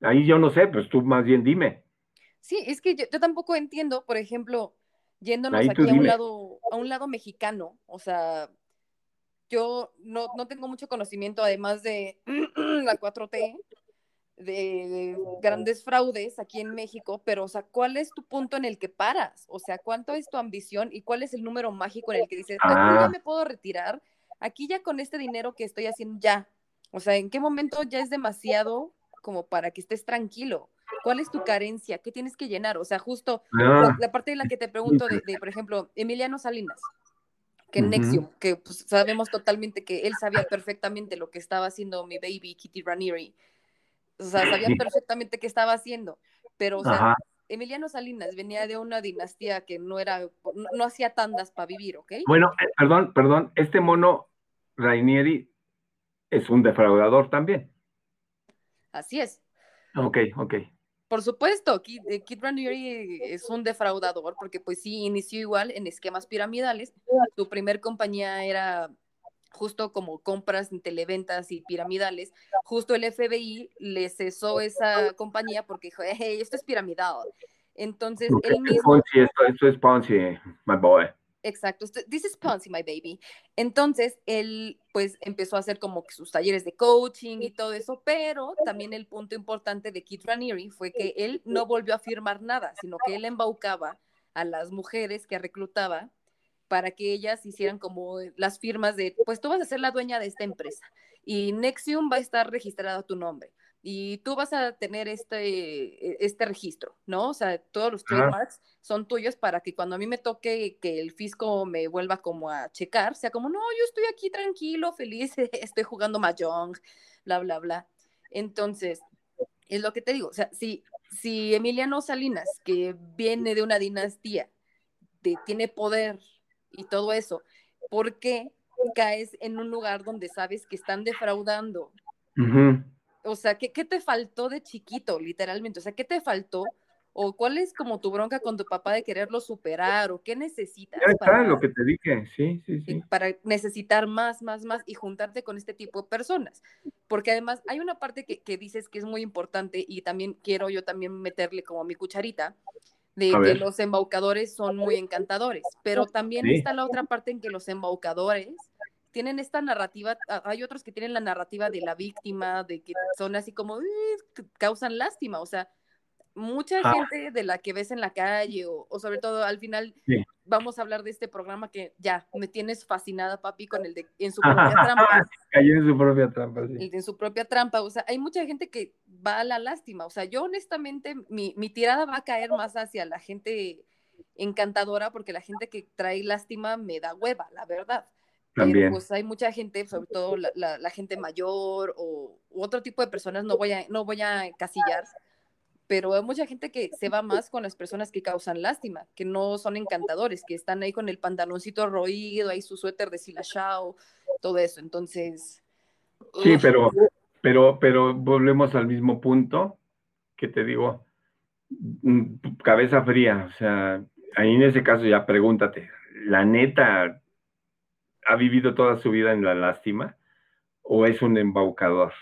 Ahí yo no sé, pues tú más bien dime. Sí, es que yo, tampoco entiendo, por ejemplo, yéndonos aquí a un lado, a un lado mexicano, o sea, yo no, no tengo mucho conocimiento, además de la 4T, de grandes fraudes aquí en México, pero, o sea, ¿cuál es tu punto en el que paras? O sea, ¿cuánto es tu ambición y cuál es el número mágico en el que dices, aquí ya ah. me puedo retirar, aquí ya con este dinero que estoy haciendo ya? O sea, ¿en qué momento ya es demasiado como para que estés tranquilo? ¿Cuál es tu carencia? ¿Qué tienes que llenar? O sea, justo ah. la, parte de la que te pregunto de, por ejemplo, Emiliano Salinas, que en Nexium, que pues, sabemos totalmente que él sabía perfectamente lo que estaba haciendo mi baby Kitty Ranieri o sea, sabían perfectamente qué estaba haciendo, pero, o sea, Emiliano Salinas venía de una dinastía que no era, no, hacía tandas para vivir, ¿ok? Bueno, eh, perdón, perdón, este mono Rainieri es un defraudador también. Así es. Ok, ok. Por supuesto, Kid, eh, Kid Ranieri es un defraudador porque pues sí, inició igual en esquemas piramidales. Su primer compañía era justo como compras en televentas y piramidales, justo el FBI le cesó esa compañía porque dijo, hey, esto es piramidal. Entonces, él mismo... esto, es Ponzi, my boy. Exacto, this is Ponzi, my baby. Entonces, él pues empezó a hacer como que sus talleres de coaching y todo eso, pero también el punto importante de Keith Raniere fue que él no volvió a firmar nada, sino que él embaucaba a las mujeres que reclutaba para que ellas hicieran como las firmas de, pues tú vas a ser la dueña de esta empresa y Nexium va a estar registrado a tu nombre y tú vas a tener este, e, este registro, ¿no? O sea, todos los trademarks son tuyos para que cuando a mí me toque que el fisco me vuelva como a checar, sea como, no, yo estoy aquí tranquilo, feliz, estoy jugando Mahjong, bla, bla, bla. Entonces, es lo que te digo, o sea, si, si Emiliano Salinas, que viene de una dinastía, de, tiene poder y todo eso, ¿por qué caes en un lugar donde sabes que están defraudando? O sea, ¿qué, ¿qué, te faltó de chiquito, literalmente? O sea, ¿qué te faltó? ¿O cuál es como tu bronca con tu papá de quererlo superar? ¿O qué necesitas? Ya está, lo que te dije, sí, sí, sí. Para necesitar más, más, más y juntarte con este tipo de personas. Porque además hay una parte que, que dices que es muy importante y también quiero yo también meterle como mi cucharita, de que los embaucadores son muy encantadores, pero también está la otra parte en que los embaucadores tienen esta narrativa, hay otros que tienen la narrativa de la víctima, de que son así como, causan lástima, o sea, mucha ah. gente de la que ves en la calle o, sobre todo al final vamos a hablar de este programa que ya me tienes fascinada papi con el de en su propia trampa cayó en su propia trampa sí. en su propia trampa o sea hay mucha gente que va a la lástima o sea yo honestamente mi, mi tirada va a caer más hacia la gente encantadora porque la gente que trae lástima me da hueva la verdad También. Pero pues hay mucha gente, sobre todo la, la, gente mayor o otro tipo de personas, no voy a, no voy a casillar, pero hay mucha gente que se va más con las personas que causan lástima, que no son encantadores, que están ahí con el pantaloncito roído, ahí su suéter de silashao, todo eso. Entonces. Sí, pero, pero, pero volvemos al mismo punto que te digo, mm, cabeza fría, o sea, ahí en ese caso ya pregúntate, ¿la neta ha vivido toda su vida en la lástima? o es un embaucador.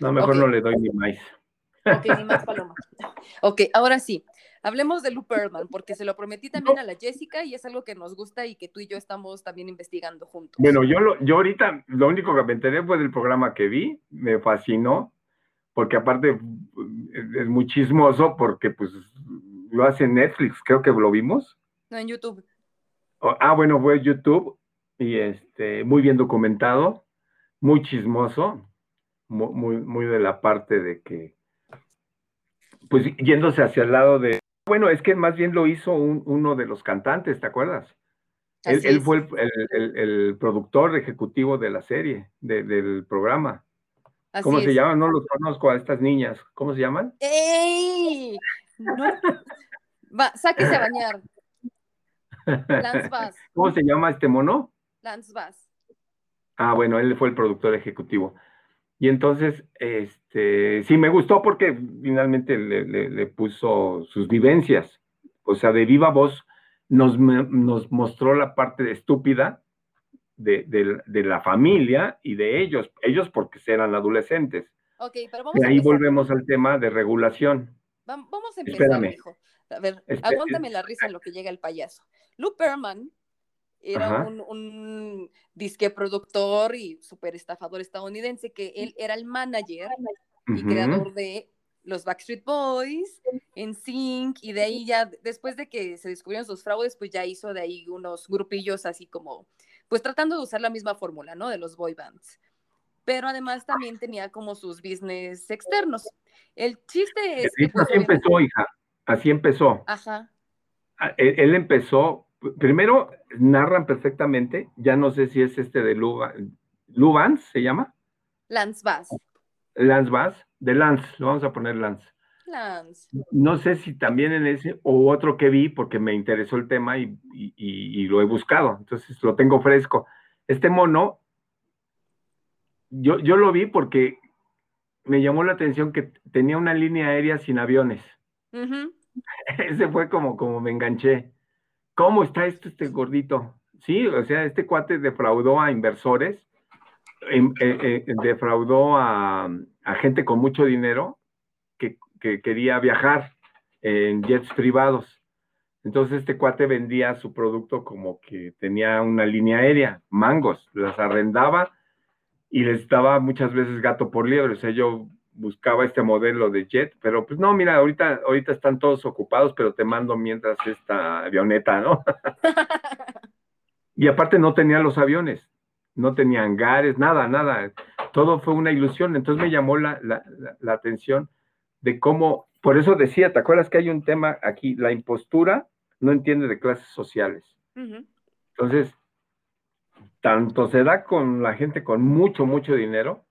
No, mejor no le doy ni maíz. Ok, ni más paloma. Ok, ahora sí. Hablemos de Lou Pearlman, porque se lo prometí también a la Jessica y es algo que nos gusta y que tú y yo estamos también investigando juntos. Bueno, yo, lo, yo ahorita lo único que me enteré fue del programa que vi, me fascinó, porque aparte es muy chismoso, porque pues lo hace Netflix, creo que lo vimos. No, en YouTube. ah, bueno, fue YouTube y este, muy bien documentado, muy chismoso, muy, muy de la parte de que, pues yéndose hacia el lado de, bueno, es que más bien lo hizo uno de los cantantes, ¿te acuerdas? Él, fue el, productor ejecutivo de la serie, del programa. ¿Cómo se llaman? No los conozco a estas niñas. ¿Cómo se llaman? ¡Ey! Va, sáquese a bañar. Lance Bass. ¿Cómo se llama este mono? Lance Bass. Ah, bueno, él fue el productor ejecutivo. Y entonces, este, sí me gustó porque finalmente le, puso sus vivencias. O sea, de viva voz nos, nos mostró la parte estúpida de, la familia y de ellos. Ellos porque eran adolescentes. Ok, pero vamos y ahí volvemos al tema de regulación. Vamos a empezar, hijo. A ver, aguántame la risa en lo que llega el payaso. Lou Perman era un, disque productor y super estafador estadounidense, que él era el manager y creador de los Backstreet Boys, en Sync, y de ahí ya, después de que se descubrieron sus fraudes, pues ya hizo de ahí unos grupillos así como, pues tratando de usar la misma fórmula, ¿no? De los boy bands. Pero además también tenía como sus business externos. El chiste es... Pues, así empezó, hija, así empezó. Ajá. Ah, él empezó primero narran perfectamente, ya no sé si es este de Lubans, ¿se llama? Lance Bass. Lance Bass, de Lance, lo vamos a poner Lance. Lance. No sé si también en ese o otro que vi porque me interesó el tema y, lo he buscado, entonces lo tengo fresco. Este mono, yo, yo lo vi porque me llamó la atención que tenía una línea aérea sin aviones. Ese fue como, como me enganché. ¿Cómo está esto, este gordito? Sí, o sea, este cuate defraudó a inversores, em, eh, eh, defraudó a, gente con mucho dinero que, quería viajar en jets privados. Entonces este cuate vendía su producto como que tenía una línea aérea, mangos, las arrendaba y les daba muchas veces gato por liebre. O sea, yo buscaba este modelo de jet, pero pues no, mira, ahorita, ahorita están todos ocupados, pero te mando mientras esta avioneta, ¿no? y aparte no tenía los aviones, no tenía hangares, nada, nada, todo fue una ilusión, entonces me llamó la, atención de cómo, por eso decía, ¿te acuerdas que hay un tema aquí? La impostura no entiende de clases sociales. Entonces, tanto se da con la gente con mucho, mucho dinero,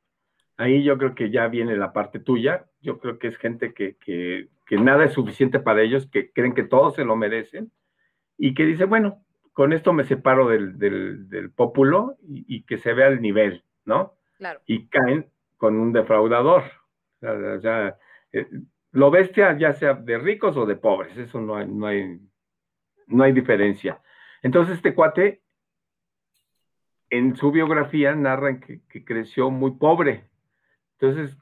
ahí yo creo que ya viene la parte tuya. Yo creo que es gente que, nada es suficiente para ellos, que creen que todos se lo merecen y que dice, bueno, con esto me separo del, del, pópulo y, que se vea el nivel, ¿no? Claro. Y caen con un defraudador. O sea, eh, lo bestia ya sea de ricos o de pobres, eso no hay, no hay, no hay diferencia. Entonces este cuate en su biografía narra que, que creció muy pobre, entonces,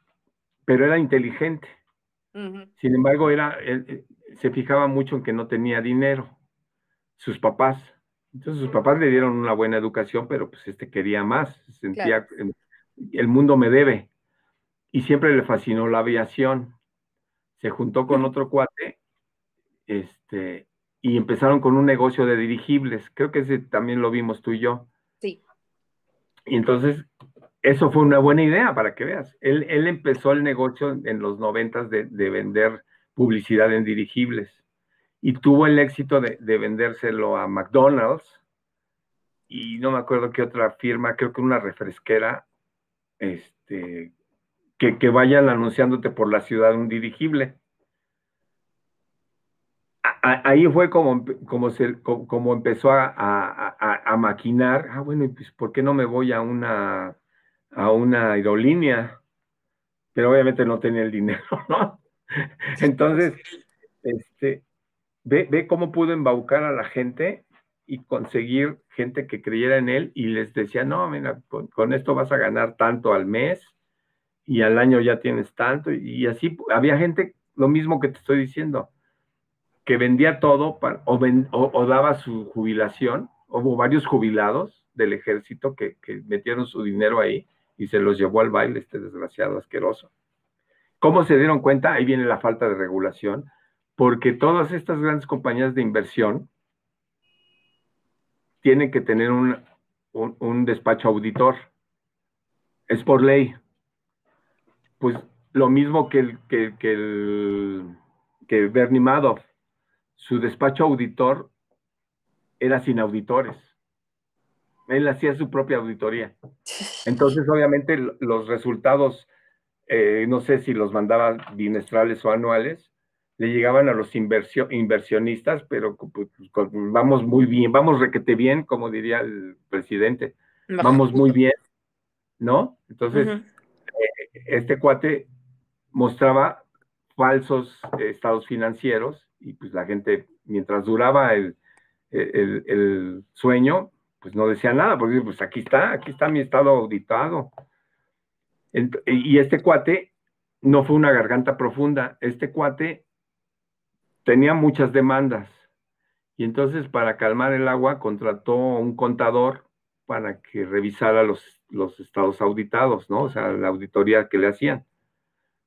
pero era inteligente. Sin embargo, era, él, se fijaba mucho en que no tenía dinero, sus papás. Entonces sus papás le dieron una buena educación, pero pues este quería más, sentía, el mundo me debe. Y siempre le fascinó la aviación. Se juntó con otro cuate, este, y empezaron con un negocio de dirigibles. Creo que ese también lo vimos tú y yo. Sí. Y entonces eso fue una buena idea para que veas. Él, empezó el negocio en los noventas de, vender publicidad en dirigibles y tuvo el éxito de, vendérselo a McDonald's y no me acuerdo qué otra firma, creo que una refresquera, este, que, vayan anunciándote por la ciudad un dirigible. ahí fue como, como, como, empezó a, a, maquinar, ah, bueno, pues ¿por qué no me voy a una a una aerolínea, pero obviamente no tenía el dinero, ¿no? Entonces, este, ve, ve cómo pudo embaucar a la gente y conseguir gente que creyera en él y les decía, no, mira, con, esto vas a ganar tanto al mes y al año ya tienes tanto. Y así había gente, lo mismo que te estoy diciendo, que vendía todo o, daba su jubilación. Hubo varios jubilados del ejército que, que metieron su dinero ahí y se los llevó al baile este desgraciado asqueroso. ¿Cómo se dieron cuenta? Ahí viene la falta de regulación, porque todas estas grandes compañías de inversión tienen que tener un, despacho auditor. Es por ley. Pues lo mismo que, el, que, el, que Bernie Madoff. Su despacho auditor era sin auditores. Él hacía su propia auditoría. Entonces, obviamente, los resultados eh, no sé si los mandaba bimestrales o anuales, le llegaban a los inversionistas, pero pues, vamos muy bien, vamos requete bien, como diría el presidente, vamos muy bien, ¿no? Entonces, eh, este cuate mostraba falsos estados financieros y pues la gente, mientras duraba el, el sueño, pues no decía nada, porque pues aquí está, aquí está mi estado auditado, y este cuate no fue una garganta profunda, este cuate tenía muchas demandas. Y entonces para calmar el agua contrató un contador para que revisara los, los estados auditados, ¿no? O sea, la auditoría que le hacían.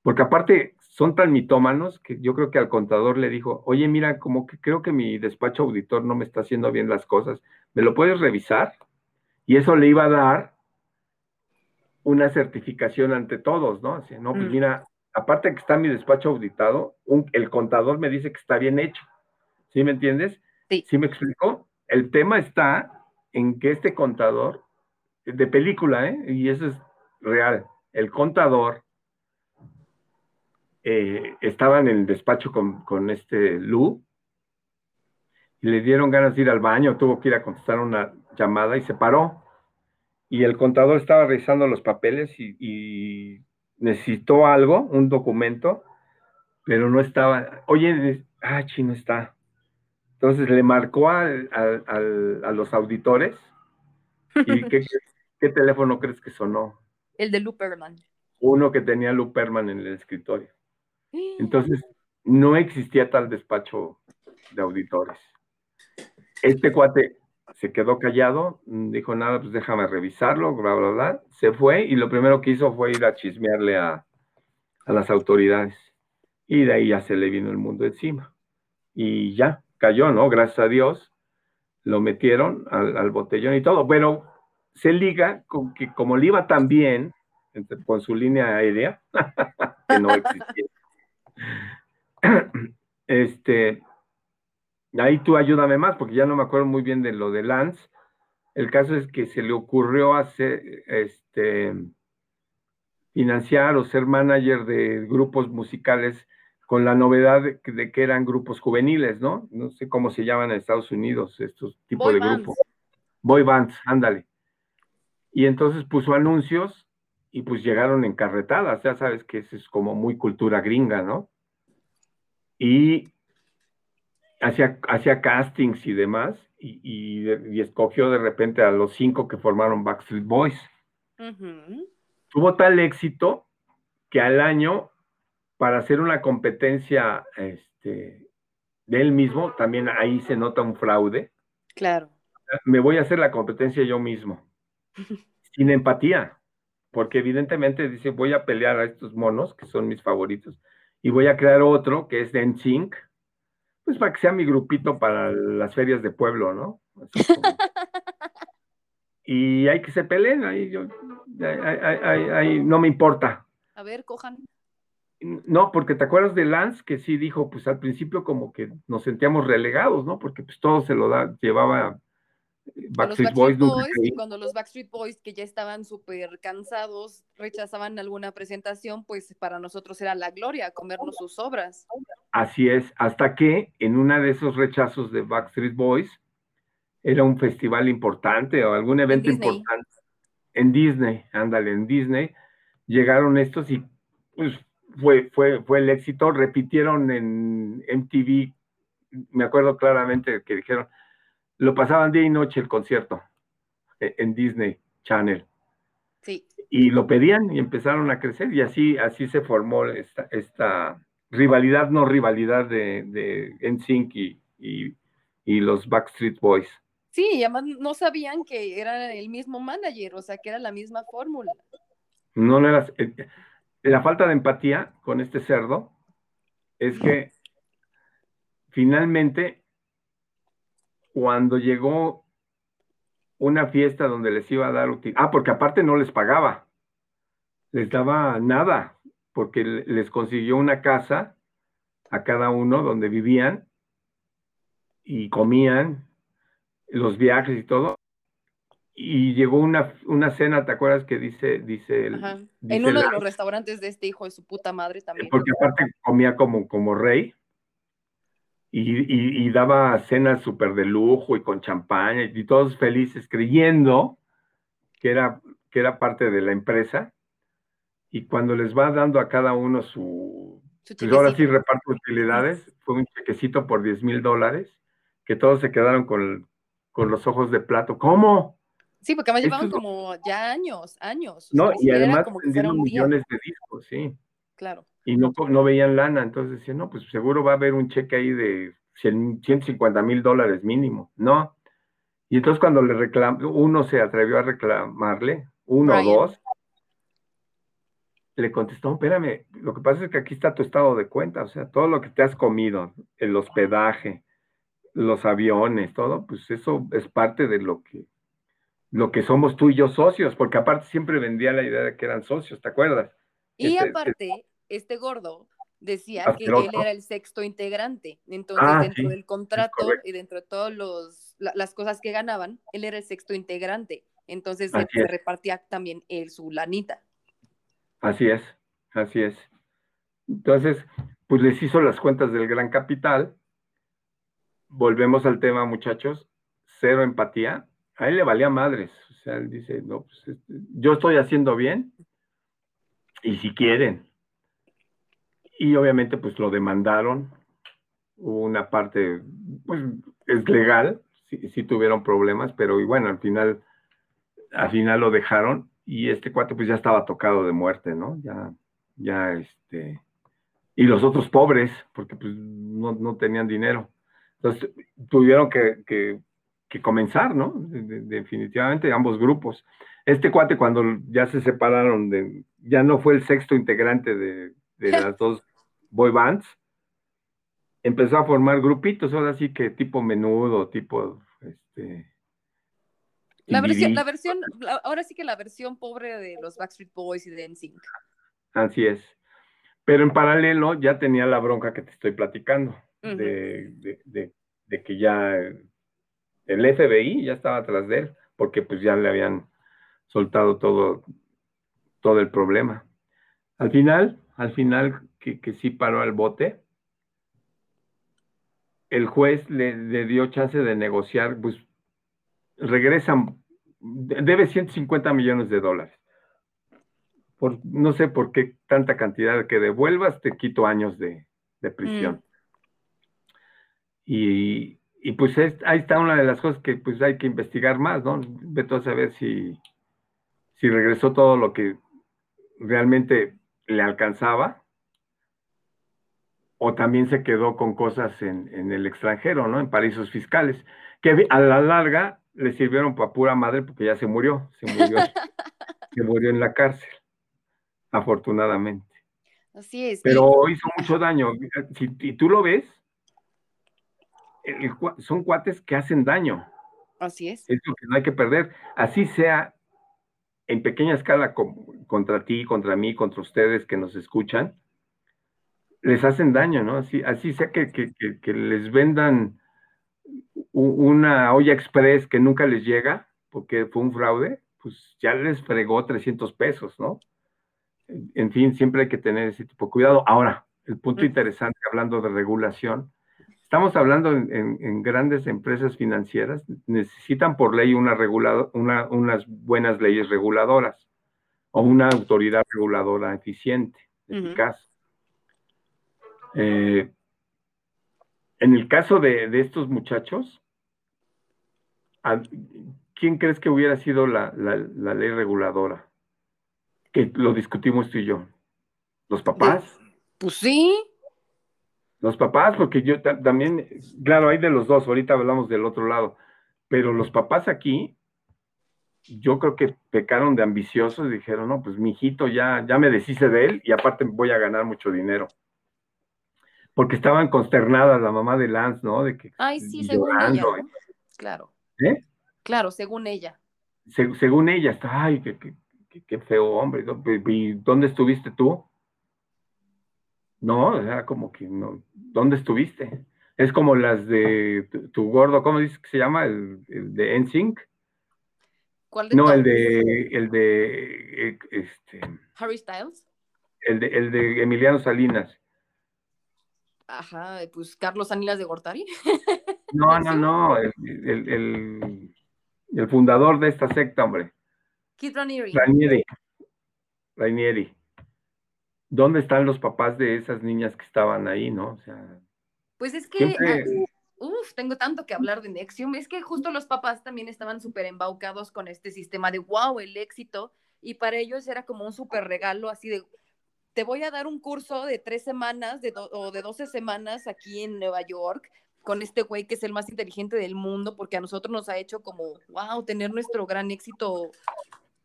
Porque aparte son tan mitómanos que yo creo que al contador le dijo, oye, mira, como que creo que mi despacho auditor no me está haciendo bien las cosas, ¿me lo puedes revisar? Y eso le iba a dar una certificación ante todos, ¿no? Así, no, pues mm. mira, aparte que está mi despacho auditado, el contador me dice que está bien hecho. ¿Sí me entiendes? Sí. ¿Sí me explico? El tema está en que este contador, de película, ¿eh? Y eso es real, el contador eh, estaba en el despacho con, con este Lu y le dieron ganas de ir al baño, tuvo que ir a contestar una llamada y se paró y el contador estaba revisando los papeles y, necesitó algo, un documento, pero no estaba. Oye, ah, chino está. Entonces le marcó a los auditores. ¿Y qué, qué, teléfono crees que sonó? El de Luperman. Uno que tenía Luperman en el escritorio. Entonces, no existía tal despacho de auditores. Este cuate se quedó callado, dijo nada, pues déjame revisarlo, bla, bla, bla. Se fue y lo primero que hizo fue ir a chismearle a, las autoridades. Y de ahí ya se le vino el mundo encima. Y ya, cayó, ¿no? Gracias a Dios, lo metieron al, botellón y todo. Bueno, se liga con que como le iba tan bien con su línea aérea, que no existía, este, Ahí tú ayúdame más, porque ya no me acuerdo muy bien de lo de Lance. El caso es que se le ocurrió hacer, este, financiar o ser manager de grupos musicales con la novedad de, que eran grupos juveniles, ¿no? No sé cómo se llaman en Estados Unidos estos tipos de grupos. Boy bands, ándale. Y entonces puso anuncios y pues llegaron encarretadas, ya sabes que eso es como muy cultura gringa, ¿no? Y hacía, castings y demás, y, escogió de repente a los cinco que formaron Backstreet Boys. Tuvo tal éxito que al año, para hacer una competencia este, de él mismo, también ahí se nota un fraude. Claro. Me voy a hacer la competencia yo mismo, sin empatía, porque evidentemente dice, voy a pelear a estos monos, que son mis favoritos, y voy a crear otro que es de NSYNC, pues para que sea mi grupito para las ferias de pueblo, ¿no? y hay que se peleen, ahí yo, ahí, no me importa. A ver, cojan. No, porque te acuerdas de Lance que sí dijo, pues al principio como que nos sentíamos relegados, ¿no? Porque pues todo se lo da, llevaba Backstreet, Boys, cuando los Backstreet Boys, que ya estaban súper cansados, rechazaban alguna presentación, pues para nosotros era la gloria comernos sus obras. Así es, hasta que en una de esos rechazos de Backstreet Boys, era un festival importante o algún evento importante. En Disney, ándale, en Disney, llegaron estos y pues fue, fue, fue el éxito, repitieron en MTV, me acuerdo claramente que dijeron, lo pasaban día y noche el concierto e, en Disney Channel. Sí. Y lo pedían y empezaron a crecer y así, así se formó esta, esta rivalidad, no rivalidad de, de NSYNC y, y, y los Backstreet Boys. Sí, y además no sabían que era el mismo manager, o sea, que era la misma fórmula. No, no era. Eh, la falta de empatía con este cerdo es que finalmente, cuando llegó una fiesta donde les iba a dar Ah, porque aparte no les pagaba. Les daba nada, porque les consiguió una casa a cada uno donde vivían y comían los viajes y todo. Y llegó una, una cena, ¿te acuerdas que dice, dice, en uno de los restaurantes de este hijo de su puta madre también. Porque aparte comía como, como rey y, daba cenas súper de lujo y con champaña y todos felices creyendo que era, que era parte de la empresa. Y cuando les va dando a cada uno su, pues ahora sí reparto utilidades, fue un chequecito por 10 mil dólares, que todos se quedaron con, con los ojos de plato. ¿Cómo? Sí, porque además llevaban como ya años, años. No, y además vendieron millones de discos, sí. Claro. Y no, no veían lana, entonces decían, no, pues seguro va a haber un cheque ahí de 150 mil dólares mínimo, ¿no? Y entonces cuando le reclamó, uno se atrevió a reclamarle, uno o dos, le contestó, espérame, lo que pasa es que aquí está tu estado de cuenta, o sea, todo lo que te has comido, el hospedaje, los aviones, todo, pues eso es parte de lo que, lo que somos tú y yo socios, porque aparte siempre vendía la idea de que eran socios, ¿te acuerdas? Y este, aparte, este gordo decía que él era el sexto integrante, entonces ah, dentro del contrato y dentro de todas las cosas que ganaban, él era el sexto integrante, entonces se, se repartía también él su lanita. Así es, así es. Entonces, pues les hizo las cuentas del gran capital volvemos al tema, muchachos, cero empatía. A él le valía madres. O sea, él dice, no, pues este, yo estoy haciendo bien y si quieren. Y obviamente, pues lo demandaron. Una parte, pues es legal, sí, tuvieron problemas, pero y bueno, al final, al final lo dejaron y este cuate pues ya estaba tocado de muerte, ¿no? Ya, ya este, y los otros pobres, porque pues no, no tenían dinero. Entonces, tuvieron que, comenzar, ¿no? definitivamente, ambos grupos. Este cuate, cuando ya se separaron, de, ya no fue el sexto integrante de, las dos boy bands, empezó a formar grupitos, ahora sí que tipo menudo, tipo, este... La versión, la versión, ahora sí que la versión pobre de los Backstreet Boys y de NSYNC. Así es. Pero en paralelo ya tenía la bronca que te estoy platicando de, que ya el FBI ya estaba atrás de él, porque pues ya le habían soltado todo, todo el problema. Al final, al final que, que sí paró al bote, el juez le, dio chance de negociar, pues regresan, debe 150 millones de dólares. Por, no sé por qué tanta cantidad que devuelvas, te quito años de, prisión. Mm. Y, pues ahí está una de las cosas que pues hay que investigar más, ¿no? Vete a saber si, si regresó todo lo que realmente le alcanzaba o también se quedó con cosas en, el extranjero, ¿no? En paraísos fiscales, que a la larga le sirvieron para pura madre porque ya se murió, se murió, se murió en la cárcel, afortunadamente. Así es. Pero hizo mucho daño. Si, si tú lo ves, son cuates que hacen daño. Así es. Es lo que no hay que perder. Así sea en pequeña escala contra ti, contra mí, contra ustedes que nos escuchan, les hacen daño, ¿no? Así, así sea que, les vendan una olla express que nunca les llega porque fue un fraude, pues ya les fregó 300 pesos, ¿no? En fin, siempre hay que tener ese tipo de cuidado. Ahora, el punto interesante, hablando de regulación, Estamos hablando en, grandes empresas financieras, necesitan por ley una una, unas buenas leyes reguladoras o una autoridad reguladora eficiente, eficaz. Eh, en el caso de, estos muchachos, ¿quién crees que hubiera sido la, ley reguladora? Que lo discutimos tú y yo. ¿Los papás? Pues sí. Los papás, porque yo también, claro, hay de los dos, ahorita hablamos del otro lado, pero los papás aquí, yo creo que pecaron de ambiciosos y dijeron, no, pues mi hijito ya, ya me deshice de él y aparte voy a ganar mucho dinero. Porque estaban consternadas la mamá de Lance, ¿no? De que, Ay, sí, según ella. Claro. ¿Eh? Claro, según ella. según ella, está, ay, qué, feo hombre. ¿Y dónde estuviste tú? No, era como que no. ¿Dónde estuviste? Es como las de tu, gordo, ¿cómo dices que se llama? El, de NSYNC. ¿Cuál de No, el de, el de, eh, este. Harry Styles. El de, el de Emiliano Salinas. Ajá, pues Carlos Salinas de Gortari. No, no, no, el, el fundador de esta secta, hombre. Kid Ranieri. Ranieri. Ranieri. ¿Dónde están los papás de esas niñas que estaban ahí, no? O sea, pues es que, ah, uf, tengo tanto que hablar de Nexium. Es que justo los papás también estaban súper embaucados con este sistema de wow, el éxito. Y para ellos era como un súper regalo, así de te voy a dar un curso de tres semanas de o de doce semanas aquí en Nueva York con este güey que es el más inteligente del mundo, porque a nosotros nos ha hecho como, wow, tener nuestro gran éxito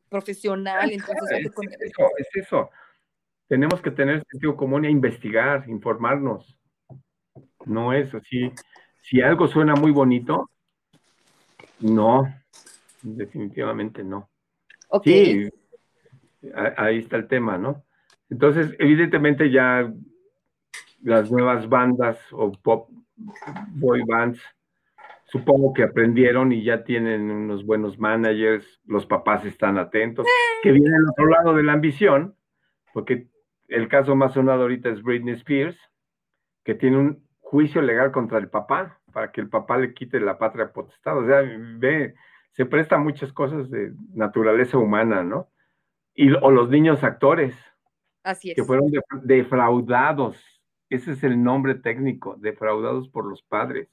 profesional. Entonces, es, eso, es eso. Tenemos que tener sentido común e investigar, informarnos. No es así. Si algo suena muy bonito, no, definitivamente no. Sí, ahí está el tema, ¿no? Entonces, evidentemente ya las nuevas bandas o pop boy bands, supongo que aprendieron y ya tienen unos buenos managers, los papás están atentos, que viene al otro lado de la ambición, porque el caso más sonado ahorita es Britney Spears, que tiene un juicio legal contra el papá, para que el papá le quite la patria potestad. O sea, ve, se presta muchas cosas de naturaleza humana, ¿no? Y, o los niños actores. Así es. Que fueron defraudados ese es el nombre técnico, defraudados por los padres.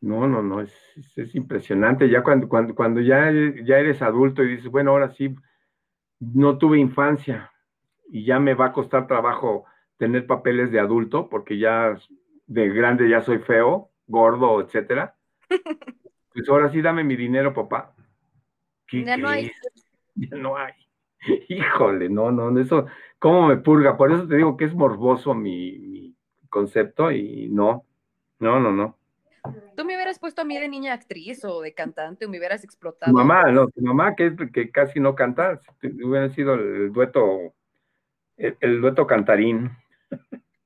No, no, no, es, es impresionante. Ya cuando, cuando, cuando ya, ya eres adulto y dices, bueno, ahora sí, no tuve infancia y ya me va a costar trabajo tener papeles de adulto porque ya de grande ya soy feo, gordo, etcétera. Pues ahora sí dame mi dinero, papá. ya no hay. Ya no hay. Híjole, no, no, eso, ¿cómo me purga? Por eso te digo que es morboso mi, concepto y no, no, no, no. Tú me hubieras puesto a mí de niña actriz o de cantante, me hubieras explotado. Tu mamá, no, tu mamá que, que casi no canta, hubiera sido el dueto, el, dueto cantarín.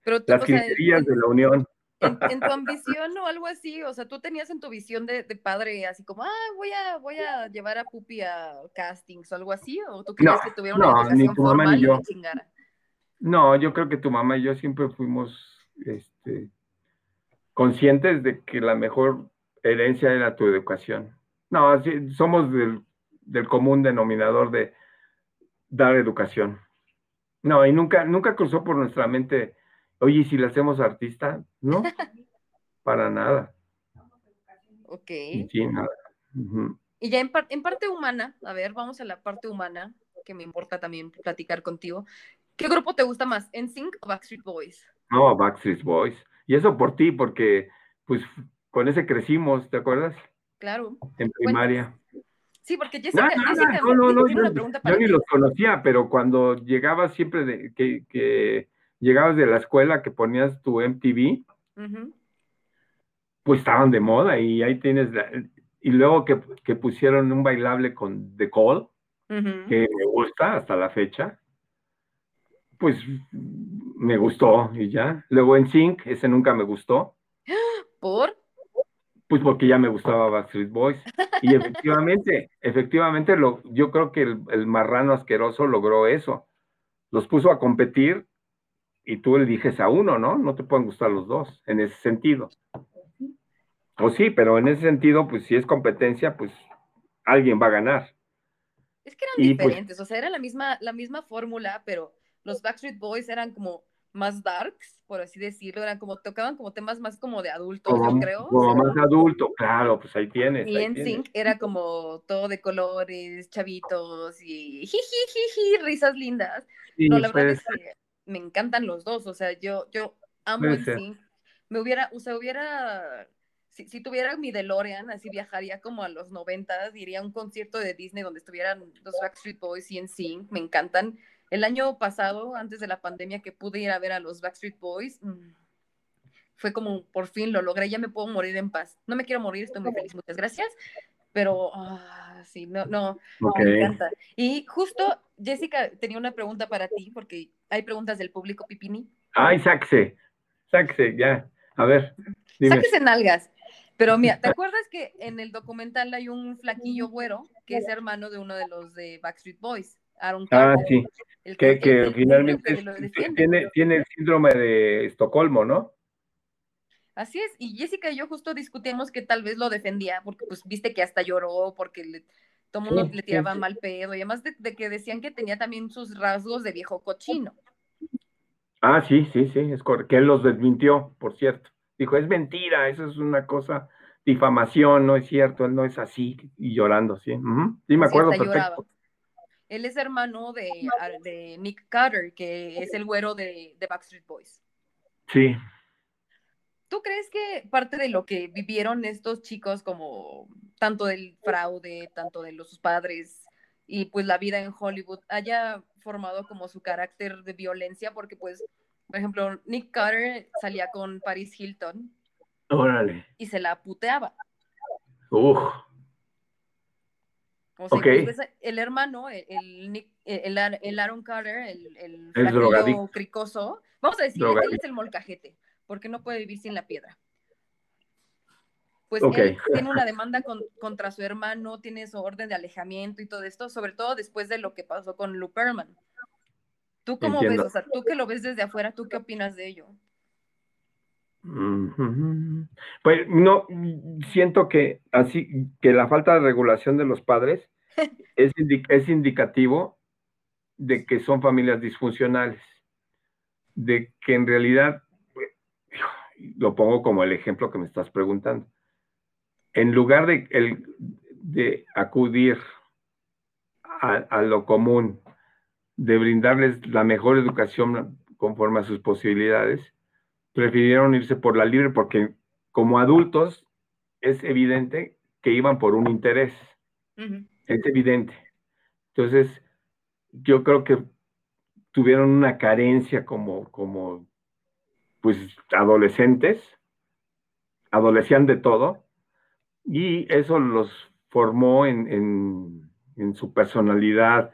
Pero Las de la Unión. En, tu ambición o algo así, o sea, tú tenías en tu visión de, padre así como, ah, voy a, voy a llevar a Pupi a castings o algo así, o tú crees que tuviera una no, ni tu mamá ni yo. No, yo creo que tu mamá y yo siempre fuimos este, conscientes de que la mejor herencia era tu educación. No, así, somos del, del común denominador de dar educación. No, y nunca, nunca cruzó por nuestra mente Oye, si le hacemos artista? No, para nada. Ok. Sí, nada. Y ya en, en, parte humana, a ver, vamos a la parte humana, que me importa también platicar contigo. ¿Qué grupo te gusta más, NSYNC o Backstreet Boys? No, Backstreet Boys. Y eso por ti, porque pues con ese crecimos, ¿te acuerdas? Claro. En primaria. Sí, porque Jessica, Jessica no, no, no, yo, yo ni los conocía, pero cuando llegaba siempre de, que, que llegabas de la escuela que ponías tu MTV, pues estaban de moda y ahí tienes, y luego que, pusieron un bailable con The Call, que me gusta hasta la fecha, pues me gustó y ya. Luego en Sync, ese nunca me gustó. ¿Por? Pues porque ya me gustaba Backstreet Boys. Y efectivamente, efectivamente, lo, yo creo que el, el marrano asqueroso logró eso. Los puso a competir y tú eliges a uno, ¿no? No te pueden gustar los dos, en ese sentido. O sí, pero en ese sentido, pues si es competencia, pues alguien va a ganar. Es que eran pues diferentes, o sea, era la misma, la misma fórmula, pero los Backstreet Boys eran como más darks, por así decirlo, eran como, tocaban como temas más como de adultos, yo creo. Como más adulto, claro, pues ahí tienes. Y en Sync era como todo de colores, chavitos y jiji, risas lindas. no, la verdad es que me encantan los dos, o sea, yo, yo amo en Sync. Me hubiera, o sea, hubiera si, si, tuviera mi DeLorean, así viajaría como a los 90, iría a un concierto de Disney donde estuvieran los Backstreet Boys y NSYNC, me encantan. El año pasado, antes de la pandemia, que pude ir a ver a los Backstreet Boys, mm, fue como por fin lo logré, ya me puedo morir en paz. No me quiero morir, estoy muy feliz, muchas gracias. Pero, ah, sí, no, no, me encanta. Y justo, Jessica, tenía una pregunta para ti, porque hay preguntas del público, Pipini. Ay, sáquese, sáquese, ya. A ver, dime. Sáquese nalgas. Pero mira, ¿te acuerdas que en el documental hay un flaquillo güero que es hermano de uno de los de Backstreet Boys? Aaron ah, sí. que, finalmente tiene, tiene el síndrome de Estocolmo, ¿no? Así es, y Jessica y yo justo discutimos que tal vez lo defendía, porque pues viste que hasta lloró, porque le, todo mundo le tiraba mal pedo, y además de, de, que decían que tenía también sus rasgos de viejo cochino. Ah, sí, sí, sí, es correcto, que él los desmintió, por cierto. Dijo, es mentira, eso es una cosa, difamación, no es cierto, él no es así, y llorando, sí. Sí, me acuerdo perfecto. Él es hermano de, de, Nick Carter, que es el güero de, de Backstreet Boys. Sí. ¿Tú crees que parte de lo que vivieron estos chicos, como tanto del fraude, tanto de los padres y pues la vida en Hollywood, haya formado como su carácter de violencia? Porque pues por ejemplo, Nick Carter salía con Paris Hilton. Órale. Y se la puteaba. Uf. el hermano, el, el, Aaron Carter, el, el, el cricoso, vamos a decir, él es el molcajete, porque no puede vivir sin la piedra. Pues él tiene una demanda contra su hermano, tiene su orden de alejamiento y todo esto, sobre todo después de lo que pasó con Lou Perman. ¿Tú cómo ves? O sea, tú que lo ves desde afuera, ¿tú qué opinas de ello? Pues no, siento que así, que la falta de regulación de los padres es, es indicativo de que son familias disfuncionales, de que en realidad, lo pongo como el ejemplo que me estás preguntando, en lugar de, el, de acudir a lo común, de brindarles la mejor educación conforme a sus posibilidades, prefirieron irse por la libre porque como adultos es evidente que iban por un interés. Es evidente. Entonces, yo creo que tuvieron una carencia como, como pues, adolescentes, adolecían de todo, y eso los formó en, en su personalidad,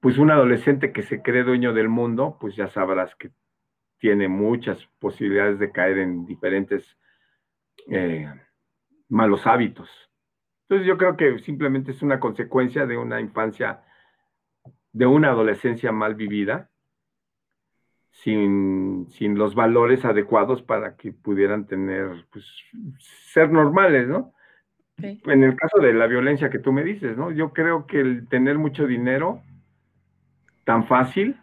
pues un adolescente que se cree dueño del mundo, pues ya sabrás que tiene muchas posibilidades de caer en diferentes eh, malos hábitos. Entonces yo creo que simplemente es una consecuencia de una infancia, de una adolescencia mal vivida, sin, los valores adecuados para que pudieran tener, pues, ser normales, ¿no? En el caso de la violencia que tú me dices, ¿no? Yo creo que el tener mucho dinero tan fácil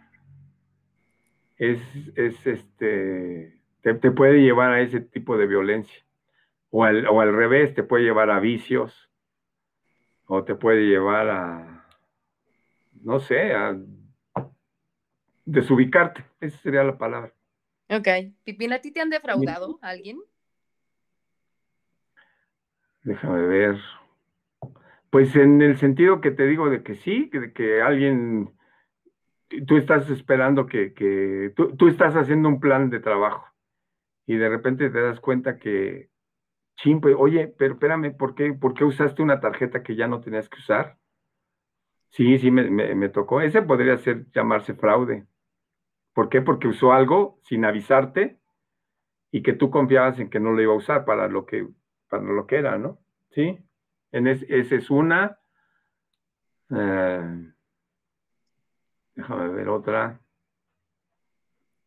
es, es este, te, puede llevar a ese tipo de violencia. O al, o al revés, te puede llevar a vicios, o te puede llevar a, no sé, a desubicarte. Esa sería la palabra. Ok. Pipín, ¿a ti te han defraudado alguien? Déjame ver. Pues en el sentido que te digo de que sí, de que alguien tú estás esperando que, tú, estás haciendo un plan de trabajo y de repente te das cuenta que, chimpe, oye, pero espérame, ¿por qué, ¿por qué usaste una tarjeta que ya no tenías que usar? Sí, sí, me, me, tocó. Ese podría ser llamarse fraude. ¿Por qué? Porque usó algo sin avisarte y que tú confiabas en que no lo iba a usar para lo que, para lo que era, ¿no? Sí, en esa es una. Eh, Déjame ver otra.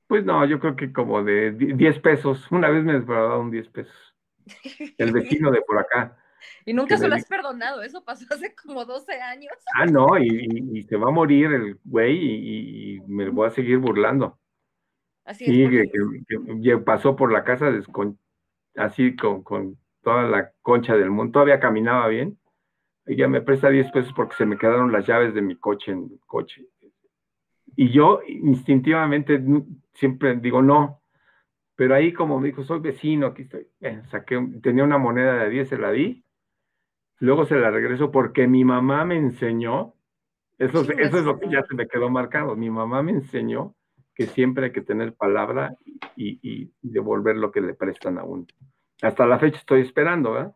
Pues no, yo creo que como de 10 pesos. Una vez me un 10 pesos. El vecino de por acá. Y nunca se lo has perdonado, eso pasó hace como 12 años. Ah, no, y, se va a morir el güey y, me voy a seguir burlando. Así sí, es. Que, pasó por la casa así con, con, toda la concha del mundo. Todavía caminaba bien. Ella me presta 10 pesos porque se me quedaron las llaves de mi coche en el coche. Y yo instintivamente siempre digo no. Pero ahí como me dijo, soy vecino, aquí estoy. saqué, tenía una moneda de 10, se la di. Luego se la regreso porque mi mamá me enseñó, eso, eso es lo que ya se me quedó marcado, mi mamá me enseñó que siempre hay que tener palabra y, devolver lo que le prestan a uno. Hasta la fecha estoy esperando, ¿verdad?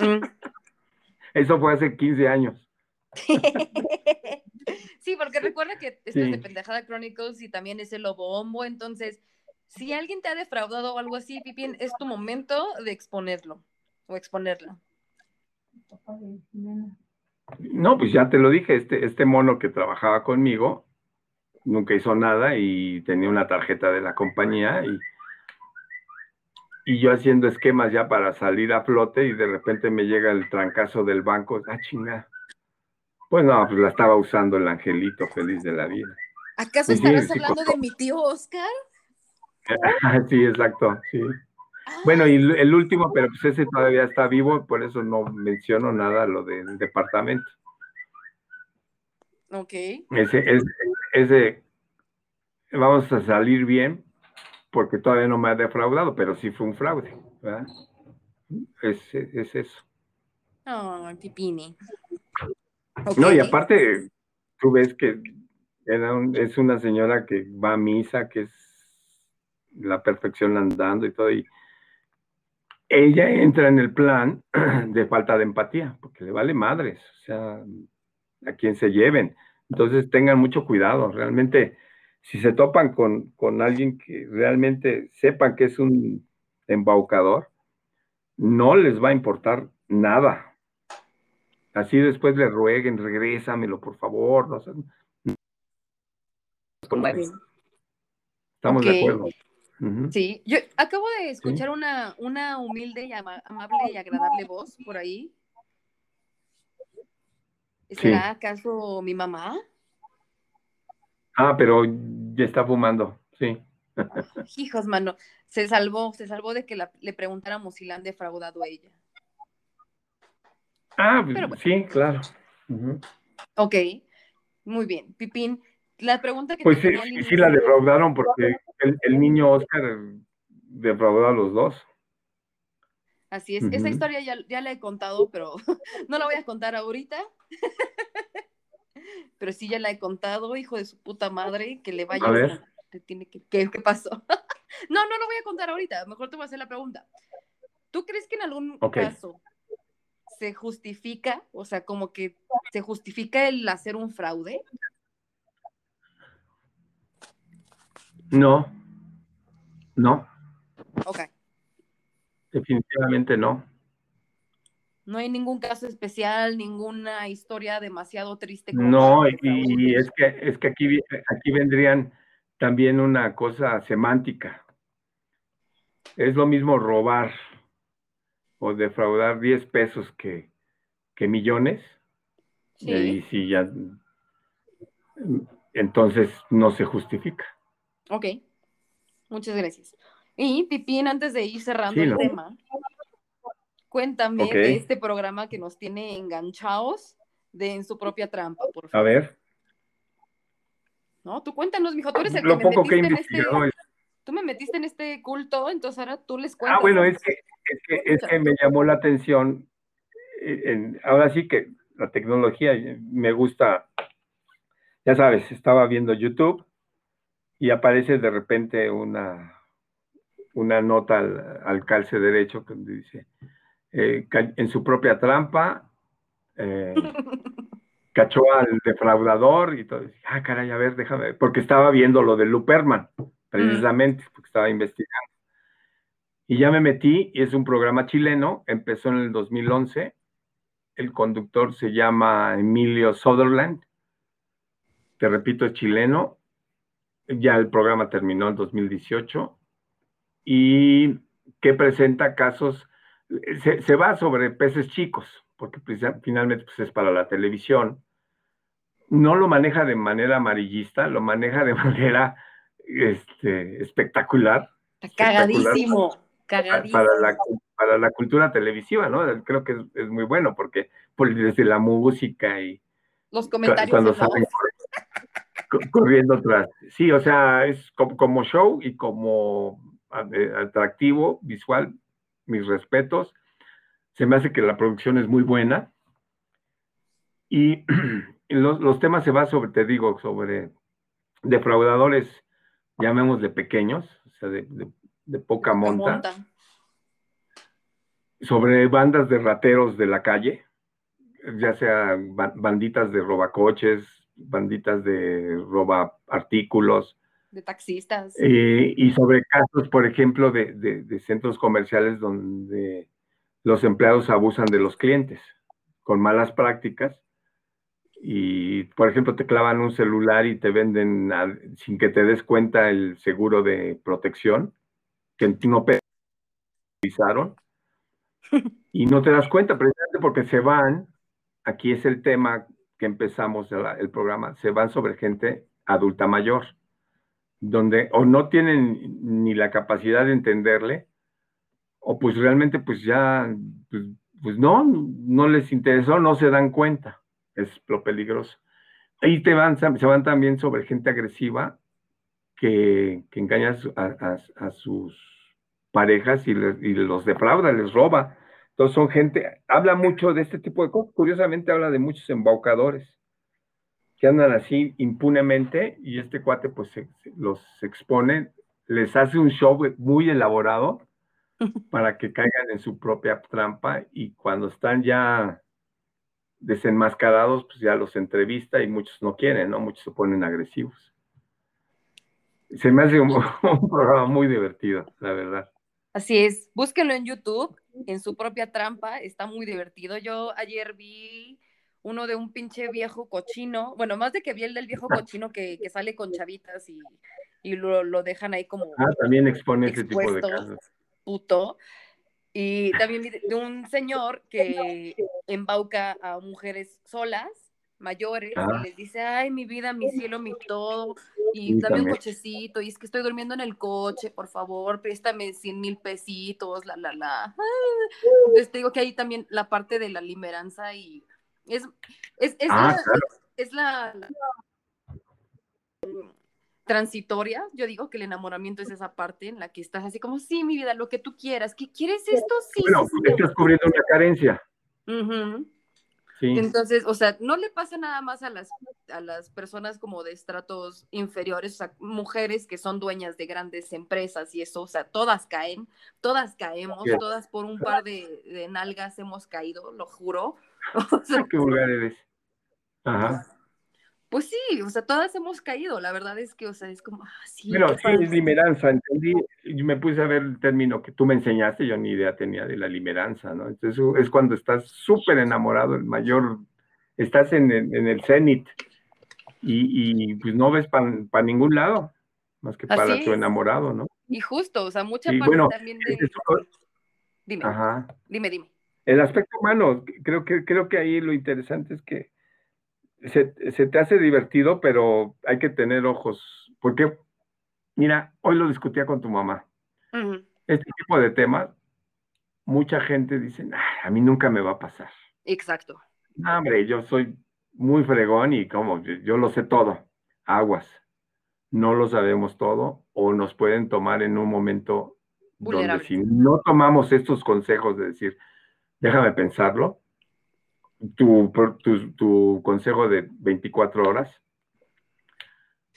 Mm. Eso fue hace 15 años. sí, porque recuerda que esto es de Pendejada Chronicles y también es el lobo entonces, si alguien te ha defraudado o algo así, Pipín, es tu momento de exponerlo o exponerla. No, pues ya te lo dije, este, este mono que trabajaba conmigo nunca hizo nada y tenía una tarjeta de la compañía y, y yo haciendo esquemas ya para salir a flote y de repente me llega el trancazo del banco, ah, chinga. Pues no, pues la estaba usando el angelito feliz de la vida. ¿Acaso estabas hablando de mi tío Oscar? sí, exacto, sí. Bueno, y el último, pero pues ese todavía está vivo, por eso no menciono nada lo del departamento. Ok. Ese, ese, vamos a salir bien, porque todavía no me ha defraudado, pero sí fue un fraude, ¿verdad? Es, es eso. Oh, Pipini. No, y aparte, tú ves que es una señora que va a misa, que es la perfección andando y todo, y ella entra en el plan de falta de empatía, porque le vale madres, o sea, a quien se lleven. Entonces tengan mucho cuidado, realmente, si se topan con, con alguien que realmente sepan que es un embaucador, no les va a importar nada. Así después le rueguen, regrésamelo, por favor. No. Estamos de acuerdo. Sí, yo acabo de escuchar una, una humilde y amable y agradable voz por ahí. ¿Será acaso mi mamá? Ah, pero ya está fumando, sí. Hijos, mano, se salvó, se salvó de que le preguntáramos si la han defraudado a ella. Ah, sí, claro. Ok, muy bien. Pipín, la pregunta que... Pues sí, sí la defraudaron porque el, niño Oscar defraudó a los dos. Así es, esa historia ya, ya, la he contado, pero no la voy a contar ahorita. pero sí ya la he contado, hijo de su puta madre, que le vaya a ver. Tiene que, ¿qué, pasó? no, no lo voy a contar ahorita, mejor te voy a hacer la pregunta. ¿Tú crees que en algún caso se justifica, o sea, como que se justifica el hacer un fraude? No, no. Ok. Definitivamente no. No hay ningún caso especial, ninguna historia demasiado triste. no, y, es que es que aquí, aquí vendrían también una cosa semántica. Es lo mismo robar o defraudar 10 pesos que, que millones. Sí. Y si ya entonces no se justifica. Ok, muchas gracias. Y Pipín, antes de ir cerrando el tema, cuéntame de este programa que nos tiene enganchados de En su propia trampa, por favor. A ver. No, tú cuéntanos, mijo, tú eres el Lo que poco me metiste que en este... Tú me metiste en este culto, entonces ahora tú les cuentas. Ah, bueno, es que, es que, es que me llamó la atención. Eh, ahora sí que la tecnología me gusta. Ya sabes, estaba viendo YouTube y aparece de repente una, una nota al, calce derecho que dice, eh, en su propia trampa, eh, cachó al defraudador y todo. Ah, caray, a ver, déjame, porque estaba viendo lo de Luperman, precisamente, porque estaba investigando. Y ya me metí, y es un programa chileno, empezó en el 2011, el conductor se llama Emilio Sutherland, te repito, es chileno, ya el programa terminó en 2018 y que presenta casos, se, va sobre peces chicos, porque finalmente pues, es para la televisión. No lo maneja de manera amarillista, lo maneja de manera este, espectacular. Cagadísimo, cagadísimo. Para la, para la cultura televisiva, ¿no? Creo que es, muy bueno porque por, desde la música y... Los comentarios. Cuando salen corriendo atrás. Sí, o sea, es como, show y como eh, atractivo visual, mis respetos. Se me hace que la producción es muy buena. Y los, los temas se van sobre, te digo, sobre defraudadores, llamémosle pequeños, o sea, de, poca monta, sobre bandas de rateros de la calle, ya sea banditas de robacoches, banditas de roba artículos. De taxistas. Eh, y sobre casos, por ejemplo, de, de, centros comerciales donde los empleados abusan de los clientes con malas prácticas y, por ejemplo, te clavan un celular y te venden sin que te des cuenta el seguro de protección que no penalizaron y no te das cuenta precisamente porque se van, aquí es el tema que empezamos el, programa, se van sobre gente adulta mayor, donde o no tienen ni la capacidad de entenderle, o pues realmente pues ya, pues, pues no, no les interesó, no se dan cuenta es lo peligroso. Ahí te van, se van también sobre gente agresiva que, que engaña a, sus parejas y, los defrauda, les roba. Entonces son gente, habla mucho de este tipo de cosas. Curiosamente habla de muchos embaucadores que andan así impunemente y este cuate pues los expone, les hace un show muy elaborado para que caigan en su propia trampa y cuando están ya desenmascarados, pues ya los entrevista y muchos no quieren, ¿no? Muchos se ponen agresivos. Se me hace un, programa muy divertido, la verdad. Así es, búsquenlo en YouTube, en su propia trampa, está muy divertido. Yo ayer vi uno de un pinche viejo cochino, bueno, más de que vi el del viejo cochino que, sale con chavitas y, lo, dejan ahí como... Ah, también expone ese tipo de casos. Puto. Y también de un señor que embauca a mujeres solas, mayores, y ah. les dice, ay, mi vida, mi cielo, mi todo, y dame un cochecito, y es que estoy durmiendo en el coche, por favor, préstame 100 mil pesitos, la, la, la. Entonces te digo que ahí también la parte de la limeranza y es, es, es, ah, la, transitoria, yo digo que el enamoramiento es esa parte en la que estás así como, sí, mi vida, lo que tú quieras, ¿qué quieres esto? Sí. Bueno, estás cubriendo una carencia. Sí. Entonces, o sea, no le pasa nada más a las, a las personas como de estratos inferiores, o sea, mujeres que son dueñas de grandes empresas y eso, o sea, todas caen, todas caemos, todas por un par de, de, nalgas hemos caído, lo juro. Qué vulgar eres. Ajá. Pues sí, o sea, todas hemos caído, la verdad es que, o sea, es como, ah, sí. Bueno, sí, es limeranza, entendí, y me puse a ver el término que tú me enseñaste, yo ni idea tenía de la limeranza, ¿no? Entonces es cuando estás súper enamorado, el mayor, estás en, el cenit, y, pues no ves para ningún lado, más que para tu enamorado, ¿no? Y justo, o sea, mucha parte también de... Dime, Ajá. dime, dime. El aspecto humano, creo que, creo que ahí lo interesante es que se, te hace divertido, pero hay que tener ojos, porque, mira, hoy lo discutía con tu mamá. Este tipo de temas, mucha gente dice, a mí nunca me va a pasar. Exacto. hombre, yo soy muy fregón y como yo, lo sé todo. Aguas. No lo sabemos todo o nos pueden tomar en un momento donde si no tomamos estos consejos de decir, déjame pensarlo, tu, tu, consejo de 24 horas,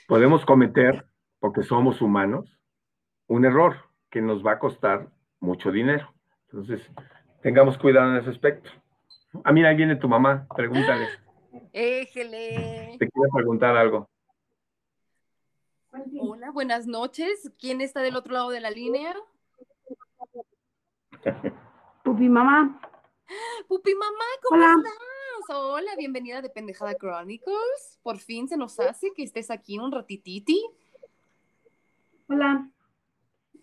podemos cometer, porque somos humanos, un error que nos va a costar mucho dinero. Entonces, tengamos cuidado en ese aspecto. Ah, mira, ahí viene tu mamá, pregúntale. Éjele. Te quiero preguntar algo. Hola, buenas noches. ¿Quién está del otro lado de la línea? Pupi mamá. Pupi mamá, ¿cómo estás? Hola, bienvenida de Pendejada Chronicles. Por fin se nos hace que estés aquí un ratititi. Hola.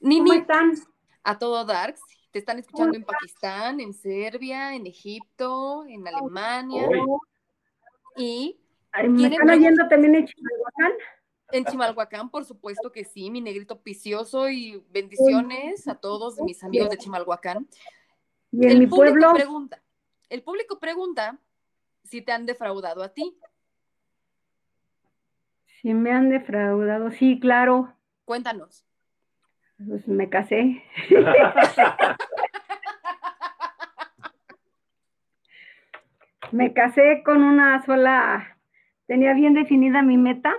¿Cómo están? A todo Darks. Te están escuchando en Pakistán, en Serbia, en Egipto, en Alemania. Y ¿Me están oyendo también en Chimalhuacán? En Chimalhuacán, por supuesto que sí, mi negrito picioso y bendiciones a todos mis amigos de Chimalhuacán. ¿Y en el mi pueblo? Pregunta, el público pregunta si te han defraudado a ti. Si me han defraudado, sí, claro. Cuéntanos. Pues me casé. me casé con una sola, tenía bien definida mi meta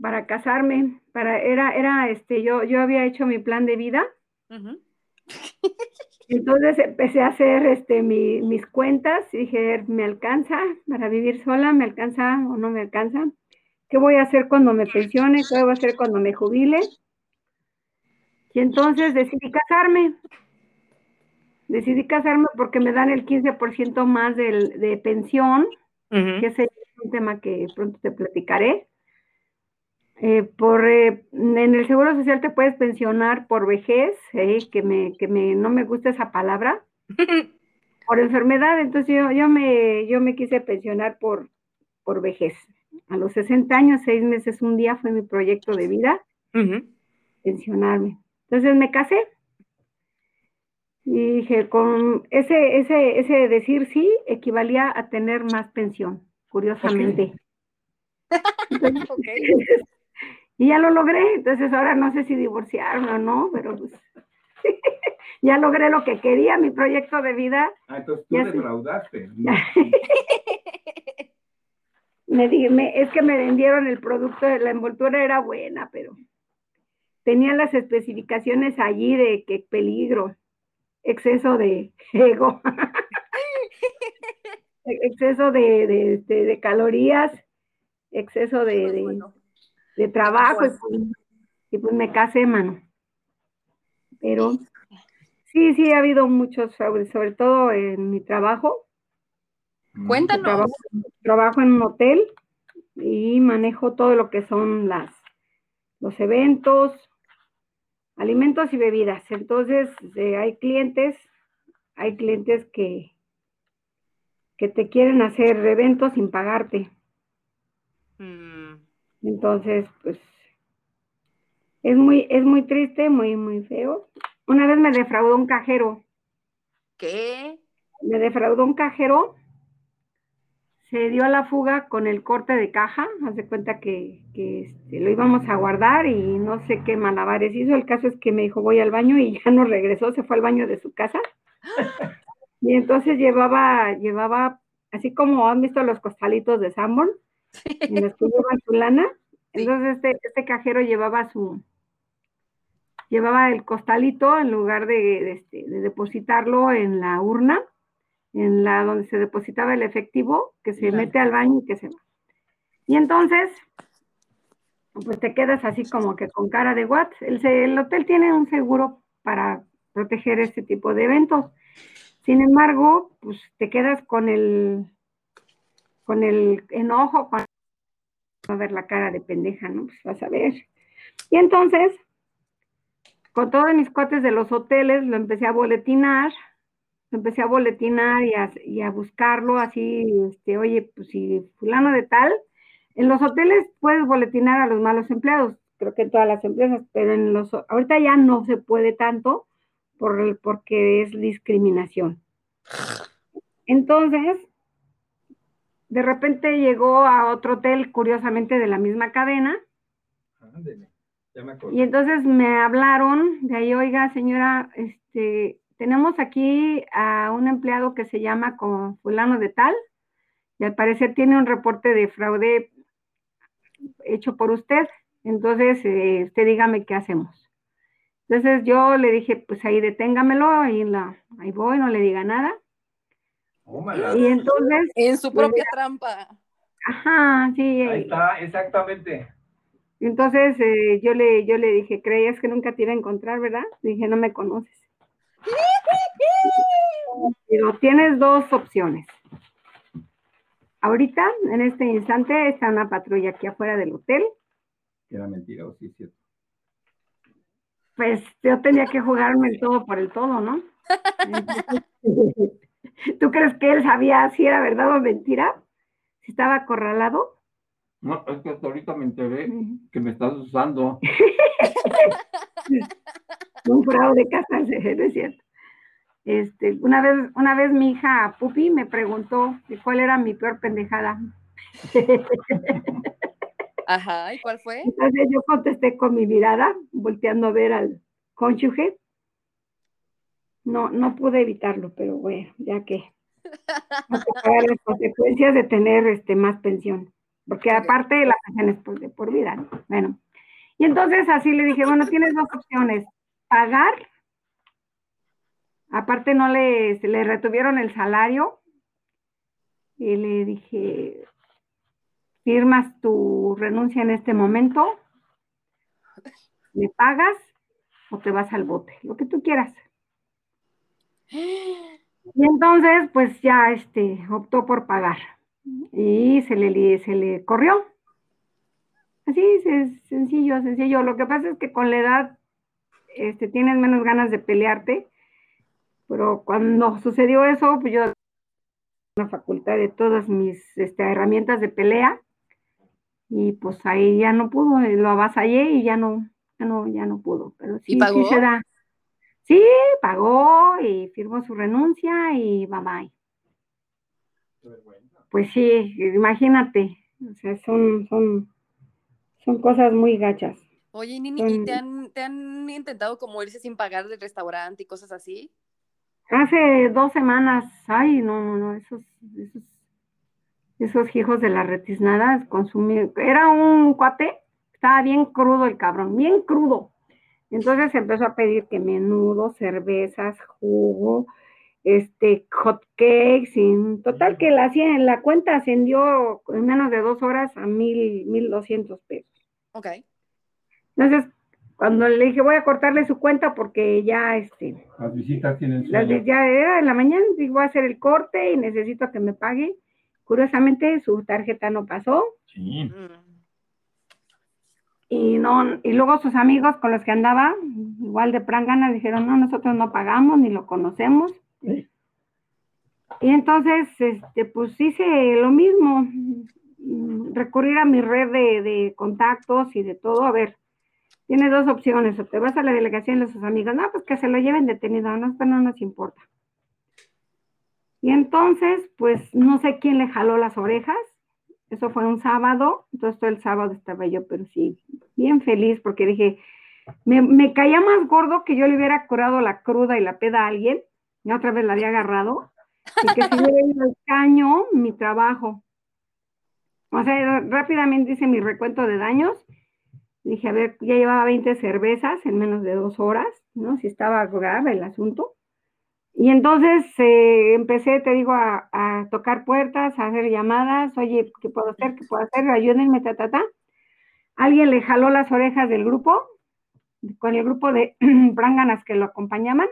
para casarme, para, era, era, este, yo, yo había hecho mi plan de vida. Entonces empecé a hacer este, mis cuentas y dije, ¿me alcanza para vivir sola? ¿Me alcanza o no me alcanza? ¿Qué voy a hacer cuando me pensione? ¿Qué voy a hacer cuando me jubile? Y entonces decidí casarme. Decidí casarme porque me dan el 15% más de pensión, que ese es un tema que pronto te platicaré. Eh, por, eh, en el Seguro Social te puedes pensionar por vejez, eh, que, me, que me, no me gusta esa palabra, por enfermedad, entonces yo, yo, me, yo me quise pensionar por, por vejez. A los 60 años, seis meses, un día fue mi proyecto de vida, pensionarme. Entonces me casé y dije, con ese, ese, ese decir sí equivalía a tener más pensión, curiosamente. y ya lo logré, entonces ahora no sé si divorciarme o no, pero pues ya logré lo que quería, mi proyecto de vida. Ah, entonces tú defraudaste. me, es que me vendieron el producto, la envoltura era buena, pero tenía las especificaciones allí de que peligro, exceso de ego, exceso de, este, de, calorías, exceso de, de, trabajo, y pues, me casé, mano. Pero sí, sí, ha habido muchos sobre todo en mi trabajo. Cuéntanos. Trabajo, en un hotel y manejo todo lo que son las los eventos, alimentos y bebidas. Entonces, eh, hay clientes, hay clientes que, que te quieren hacer eventos sin pagarte. Mm. Entonces, pues, es muy, es muy triste, muy, muy feo. Una vez me defraudó un cajero. ¿Qué? Me defraudó un cajero se dio a la fuga con el corte de caja, haz de cuenta que, este, lo íbamos a guardar y no sé qué malabares hizo, el caso es que me dijo voy al baño y ya no regresó, se fue al baño de su casa. Y entonces llevaba, llevaba, así como han visto los costalitos de Sanborn, en los que llevan su lana, entonces este, este cajero llevaba su, llevaba el costalito en lugar de, este, de depositarlo en la urna, en la donde se depositaba el efectivo, que se mete al baño y que se va. Y entonces, pues te quedas así como que con cara de what. El, el hotel tiene un seguro para proteger este tipo de eventos. Sin embargo, pues te quedas con el con el enojo, con a ver la cara de pendeja, ¿no? Pues vas a ver. Y entonces, con todos mis cuates de los hoteles, lo empecé a boletinar empecé a boletinar y a, buscarlo así, este, oye, pues si fulano de tal, en los hoteles puedes boletinar a los malos empleados, creo que en todas las empresas, pero en los, ahorita ya no se puede tanto por, porque es discriminación. Entonces, de repente llegó a otro hotel, curiosamente de la misma cadena. y entonces me hablaron de ahí, oiga, señora, este, tenemos aquí a un empleado que se llama como fulano de tal, y al parecer tiene un reporte de fraude hecho por usted. Entonces, eh, usted dígame qué hacemos. Entonces yo le dije, pues ahí deténgamelo, ahí, la, ahí voy, no le diga nada. Y entonces... En su pues, propia trampa. Ajá, sí. Ahí está, exactamente. Entonces eh, yo, le, yo le dije, creías que nunca te iba a encontrar, ¿verdad? dije, no me conoces. Pero tienes dos opciones. Ahorita, en este instante, está una patrulla aquí afuera del hotel. ¿Era mentira o sí es cierto? Pues yo tenía que jugarme el todo por el todo, ¿no? ¿Tú crees que él sabía si era verdad o mentira? Si estaba acorralado. No, es que hasta ahorita me enteré que me estás usando. Un fraude casarse, no es cierto. Este, una vez, una vez mi hija Pupi me preguntó cuál era mi peor pendejada. Ajá, ¿y cuál fue? Entonces yo contesté con mi mirada, volteando a ver al cónyuge. No, no pude evitarlo, pero bueno, ya que pagar las consecuencias de tener este más pensión, porque aparte la pensión es por, de por vida, bueno. Y entonces así le dije, bueno, tienes dos opciones, pagar, aparte no le, le retuvieron el salario, y le dije, firmas tu renuncia en este momento, me pagas o te vas al bote, lo que tú quieras. Y entonces, pues ya este, optó por pagar y se le, se le corrió. Así, es sencillo, sencillo. Lo que pasa es que con la edad este, tienes menos ganas de pelearte, pero cuando sucedió eso, pues yo la facultad de todas mis este, herramientas de pelea y pues ahí ya no pudo, lo avasallé y ya no, ya no, ya no pudo. Pero sí, pagó? sí se da. Sí, pagó y firmó su renuncia y bye bye. Pues sí, imagínate, o sea, son, son, son cosas muy gachas. Oye, Nini, ¿y te han, te han intentado como irse sin pagar del restaurante y cosas así? Hace dos semanas, ay, no, no, no, esos, esos esos hijos de las retiznadas consumir, era un cuate, estaba bien crudo el cabrón, bien crudo. Entonces empezó a pedir que menudo, cervezas, jugo, este, hot cakes, y total que la, la cuenta ascendió en menos de dos horas a mil, mil doscientos pesos. Ok. Entonces, cuando le dije voy a cortarle su cuenta porque ya este las visitas tienen las, ya era en la mañana, digo voy a hacer el corte y necesito que me pague Curiosamente, su tarjeta no pasó. Sí. Y, no, y luego sus amigos con los que andaba, igual de prangana, dijeron, no, nosotros no pagamos ni lo conocemos. Y entonces, este, pues hice lo mismo, recurrir a mi red de, de, contactos y de todo. A ver, tienes dos opciones, o te vas a la delegación de sus amigos, no, pues que se lo lleven detenido, no, pero no nos importa. Y entonces, pues no sé quién le jaló las orejas. Eso fue un sábado, entonces todo el sábado estaba yo, pero sí, bien feliz porque dije, me, caía más gordo que yo le hubiera curado la cruda y la peda a alguien, y otra vez la había agarrado, y que se hubiera ido al caño mi trabajo. O sea, rápidamente hice mi recuento de daños. Dije, a ver, ya llevaba 20 cervezas en menos de dos horas, ¿no? Si estaba grave el asunto. Y entonces eh, empecé, te digo, a, tocar puertas, a hacer llamadas, oye, ¿qué puedo hacer? ¿Qué puedo hacer? Ayúdenme, ta, ta, ta. Alguien le jaló las orejas del grupo, con el grupo de pránganas que lo acompañaban.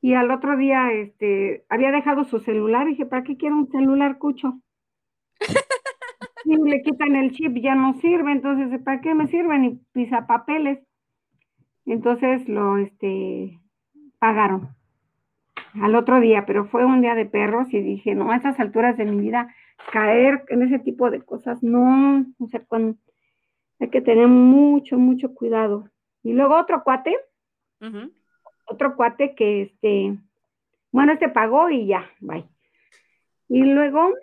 Y al otro día, este, había dejado su celular. Y dije, ¿para qué quiero un celular, cucho? Y le quitan el chip, ya no sirve. Entonces, ¿para qué me sirven? Y pisa papeles. Entonces lo, este, pagaron al otro día, pero fue un día de perros y dije, no, a estas alturas de mi vida, caer en ese tipo de cosas, no, o sea, con, hay que tener mucho, mucho cuidado. Y luego otro cuate, otro cuate que este, bueno, este pagó y ya, bye. Y luego,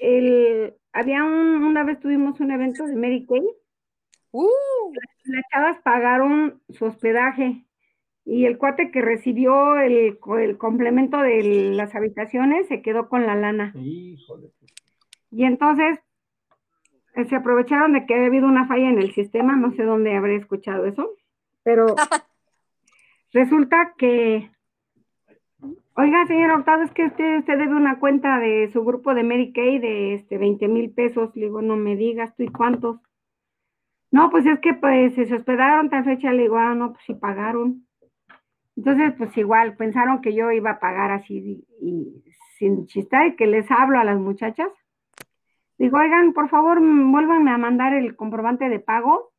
el, había un, una vez tuvimos un evento de Mary Kay. Uh. las chavas pagaron su hospedaje y el cuate que recibió el, complemento de las habitaciones se quedó con la lana. Y entonces eh, se aprovecharon de que había habido una falla en el sistema, no sé dónde habré escuchado eso, pero resulta que, oiga, señor Octavo, es que usted, usted debe una cuenta de su grupo de Mary Kay de este 20 mil pesos. Le digo, no me digas, ¿tú y cuántos? No, pues es que pues se hospedaron tal fecha, le digo, ah, no, pues sí pagaron. Entonces, pues igual, pensaron que yo iba a pagar así y, sin chistar y que les hablo a las muchachas. Digo, oigan, por favor, vuélvanme a mandar el comprobante de pago.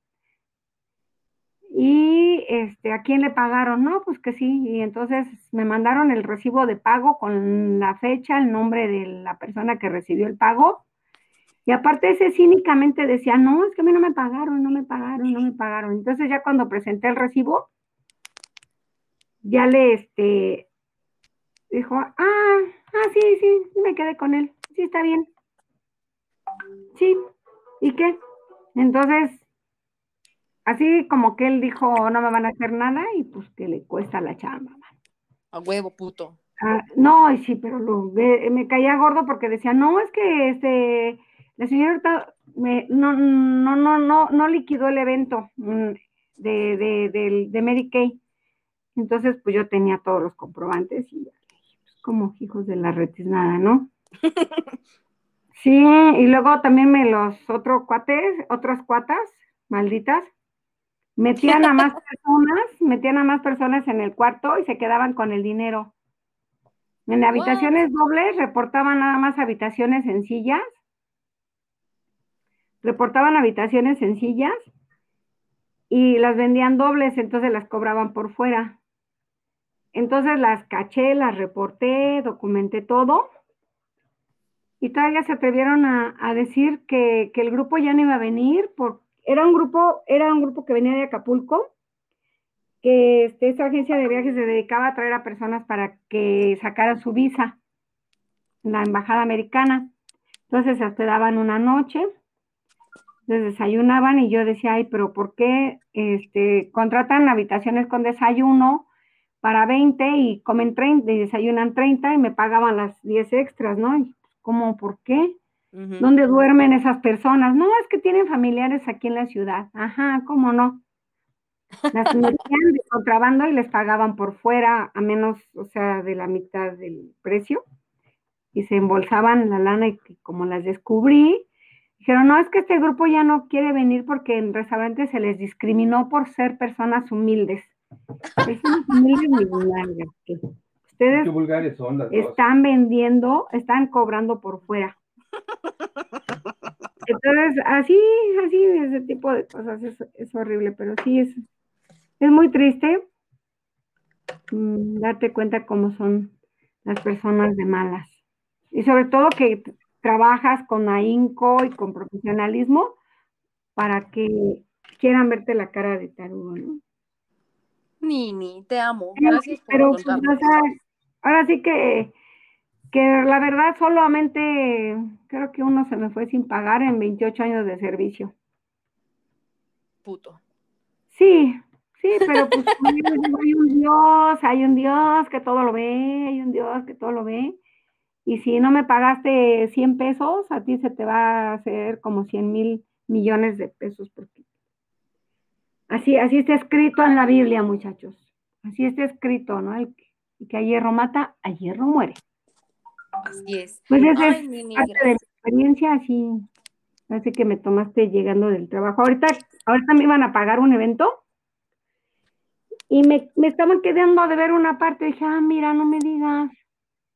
Y este, ¿a quién le pagaron? No, pues que sí. Y entonces me mandaron el recibo de pago con la fecha, el nombre de la persona que recibió el pago. Y aparte ese cínicamente decía, no, es que a mí no me pagaron, no me pagaron, no me pagaron. Entonces ya cuando presenté el recibo, ya le, este, dijo, ah, ah, sí, sí, me quedé con él, sí, está bien. Sí, ¿y qué? Entonces, así como que él dijo, no me van a hacer nada y pues que le cuesta la chamba. A huevo, puto. Ah, no, sí, pero lo, me caía gordo porque decía, no, es que este, la señora me, no, no, no, no, no liquidó el evento mm, de, de, de, de Mary Kay. Entonces, pues yo tenía todos los comprobantes y pues, como hijos de la retiznada, ¿no? sí, y luego también me los otros cuates, otras cuatas, malditas, metían a más personas, metían a más personas en el cuarto y se quedaban con el dinero. En habitaciones dobles reportaban nada más habitaciones sencillas. Reportaban habitaciones sencillas y las vendían dobles, entonces las cobraban por fuera. Entonces las caché, las reporté, documenté todo. Y todavía se atrevieron a, decir que, el grupo ya no iba a venir. Por, era, un grupo, era un grupo que venía de Acapulco que este, esta agencia de viajes se dedicaba a traer a personas para que sacaran su visa en la embajada americana. Entonces se hospedaban una noche, les desayunaban y yo decía, ay, pero ¿por qué este, contratan habitaciones con desayuno para 20 y comen 30 y desayunan 30 y me pagaban las 10 extras, ¿no? ¿Cómo? ¿Por qué? ¿Dónde duermen esas personas? No, es que tienen familiares aquí en la ciudad. Ajá, ¿cómo no? Las metían de contrabando y les pagaban por fuera a menos, o sea, de la mitad del precio. Y se embolsaban la lana y como las descubrí, dijeron, no, es que este grupo ya no quiere venir porque en restaurantes se les discriminó por ser personas humildes. Y ustedes vulgares son las están vendiendo, están cobrando por fuera. Entonces, así, así, ese tipo de cosas es, es horrible, pero sí es, es muy triste mm, darte cuenta cómo son las personas de malas. Y sobre todo que trabajas con ahínco y con profesionalismo para que quieran verte la cara de tarugo, ¿no? Nini, te amo. Gracias por Pero pues, ahora sí que, que la verdad solamente creo que uno se me fue sin pagar en 28 años de servicio. Puto. Sí, Sí, pero pues hay un Dios, hay un Dios que todo lo ve, hay un Dios que todo lo ve. Y si no me pagaste 100 pesos, a ti se te va a hacer como 100 mil millones de pesos. Porque... Así, así está escrito en la Biblia, muchachos. Así está escrito, ¿no? El que a hierro mata, a hierro muere. Así es. Pues esa es parte de mi experiencia, así, así que me tomaste llegando del trabajo. Ahorita, ahorita me iban a pagar un evento y me, me estaban quedando de ver una parte, dije, ah, mira, no me digas.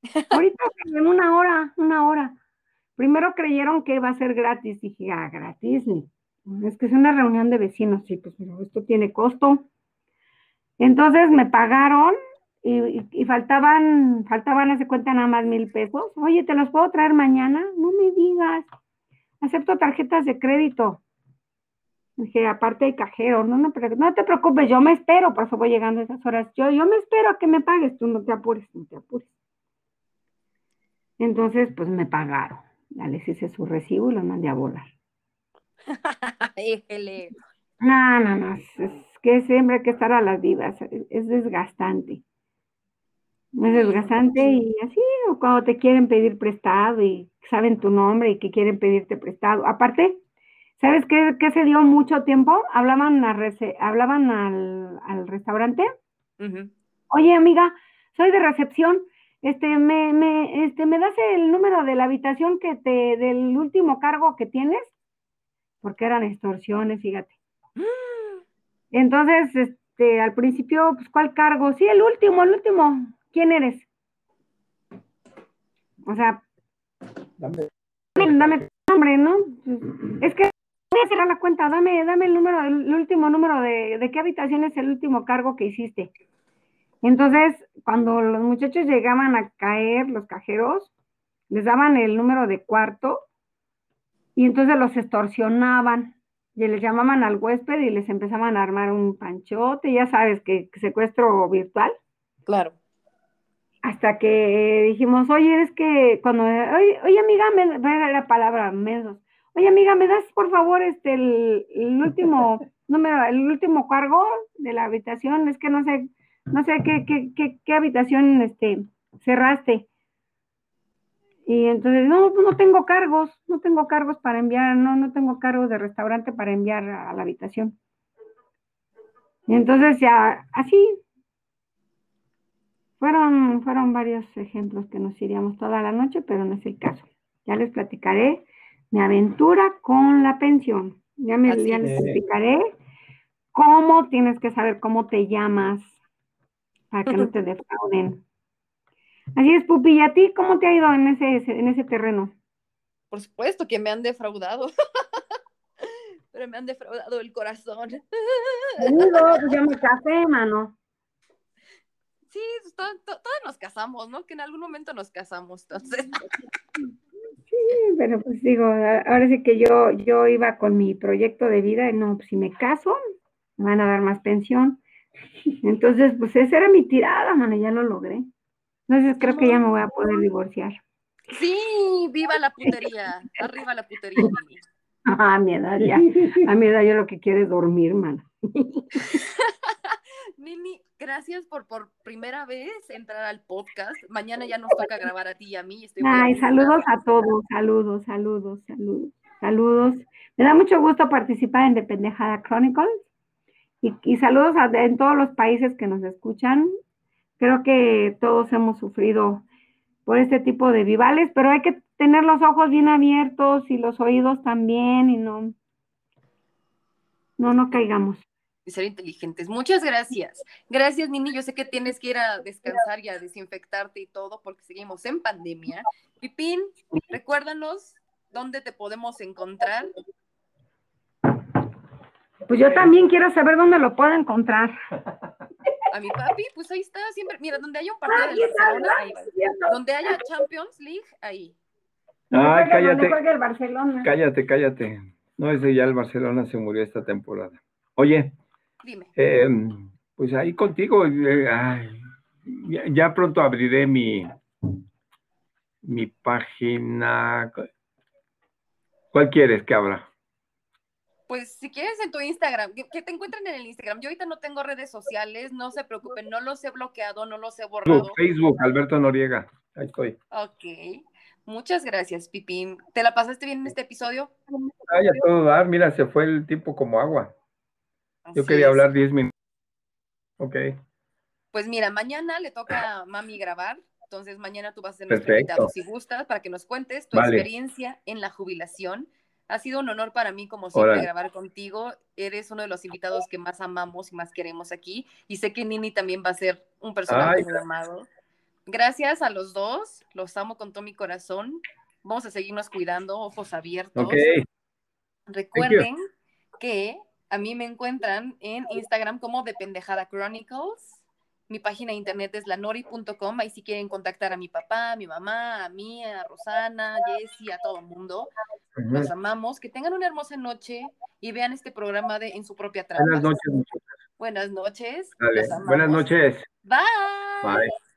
Ahorita en una hora, una hora. Primero creyeron que iba a ser gratis, dije, ah, gratis, es que es una reunión de vecinos, sí, pues pero esto tiene costo. Entonces me pagaron y, faltaban, faltaban, hace cuenta nada más mil pesos. Oye, ¿te los puedo traer mañana? No me digas. Acepto tarjetas de crédito. Dije, aparte hay cajero, no, no, no te preocupes, yo me espero, por eso voy llegando a esas horas. Yo, yo me espero a que me pagues, tú no te apures, no te apures. Entonces, pues me pagaron. Ya les hice su recibo y los mandé a volar. no, no, no, es, que siempre hay que estar a las vivas, es, desgastante. Es desgastante y así, o cuando te quieren pedir prestado y saben tu nombre y que quieren pedirte prestado. Aparte, ¿Sabes qué, se dio mucho tiempo? Hablaban, hablaban al, restaurante. Oye, amiga, soy de recepción. Este me, me, este, ¿me das el número de la habitación que te, del último cargo que tienes? Porque eran extorsiones, fíjate. Entonces, este, al principio, pues, ¿cuál cargo? Sí, el último, el último. ¿Quién eres? O sea, dame, dame tu nombre, ¿no? Es que voy a cerrar la cuenta, dame, dame el número, el último número de, de qué habitación es el último cargo que hiciste. Entonces, cuando los muchachos llegaban a caer, los cajeros, les daban el número de cuarto y entonces los extorsionaban y les llamaban al huésped y les empezaban a armar un panchote, ya sabes, que, secuestro virtual. Claro. Hasta que dijimos, oye, es que cuando, oye, oye amiga, me, la palabra mesos, oye amiga, ¿me das por favor este el, último número, el último cargo de la habitación? Es que no sé, no sé qué, qué, qué, qué habitación este cerraste. Y entonces, no, pues no tengo cargos, no tengo cargos para enviar, no, no tengo cargos de restaurante para enviar a, la habitación. Y entonces ya, así, fueron, fueron varios ejemplos que nos iríamos toda la noche, pero no es el caso. Ya les platicaré mi aventura con la pensión. Ya, me, ya les platicaré cómo tienes que saber cómo te llamas para que no te defrauden. Así es, Pupi, ¿y a ti cómo te ha ido en ese, en ese terreno? Por supuesto que me han defraudado. Pero me han defraudado el corazón. No, pues ya me casé, mano. Sí, pues, todos nos casamos, ¿no? Que en algún momento nos casamos, entonces. Sí, pero pues digo, ahora sí que yo, yo iba con mi proyecto de vida, y no, pues si me caso, me van a dar más pensión. Entonces, pues esa era mi tirada, mano, ya lo logré. Entonces creo que ya me voy a poder divorciar. Sí, viva la putería, arriba la putería. Ah, a mi edad ya, a mi edad yo lo que quiero es dormir, man. Nini, gracias por por primera vez entrar al podcast. Mañana ya nos toca grabar a ti y a mí. Ay, saludos a todos, saludos, saludos, saludos, saludos. Me da mucho gusto participar en Dependejada Chronicles y, y saludos a, en todos los países que nos escuchan. Creo que todos hemos sufrido por este tipo de vivales, pero hay que tener los ojos bien abiertos y los oídos también y no, no, no caigamos. Y ser inteligentes. Muchas gracias. Gracias, Nini. Yo sé que tienes que ir a descansar y a desinfectarte y todo porque seguimos en pandemia. Pipín, recuérdanos dónde te podemos encontrar. Pues yo también quiero saber dónde lo puedo encontrar. a mi papi, pues ahí está siempre. Mira, donde haya un partido de Barcelona, ahí Donde haya Champions League, ahí. Ay, cállate. Cállate, cállate. No, ese ya el Barcelona se murió esta temporada. Oye. Dime. Em, pues ahí contigo. Eh, ya, pronto abriré mi, mi página. ¿Cuál quieres que abra? Pues si quieres en tu Instagram, que, te encuentren en el Instagram. Yo ahorita no tengo redes sociales, no se preocupen, no los he bloqueado, no los he borrado. Facebook, Alberto Noriega, ahí estoy. Ok, muchas gracias, Pipín. ¿Te la pasaste bien en este episodio? Ay, a todo dar, mira, se fue el tiempo como agua. Yo quería hablar 10 minutos. Ok. Pues mira, mañana le toca a mami grabar, entonces mañana tú vas a ser nuestro invitado si gustas para que nos cuentes tu experiencia en la jubilación ha sido un honor para mí, como siempre, grabar contigo. Eres uno de los invitados que más amamos y más queremos aquí. Y sé que Nini también va a ser un personaje muy amado. Gracias a los dos. Los amo con todo mi corazón. Vamos a seguirnos cuidando, ojos abiertos. Recuerden que a mí me encuentran en Instagram como de Pendejada Chronicles. Mi página de internet es lanori.com. Ahí si quieren contactar a mi papá, a mi mamá, a mí, a Rosana, a Jessie, a todo el mundo. Los amamos. Que tengan una hermosa noche y vean este programa de En su propia trampa. Buenas noches. Buenas noches. Buenas noches. Bye. Bye.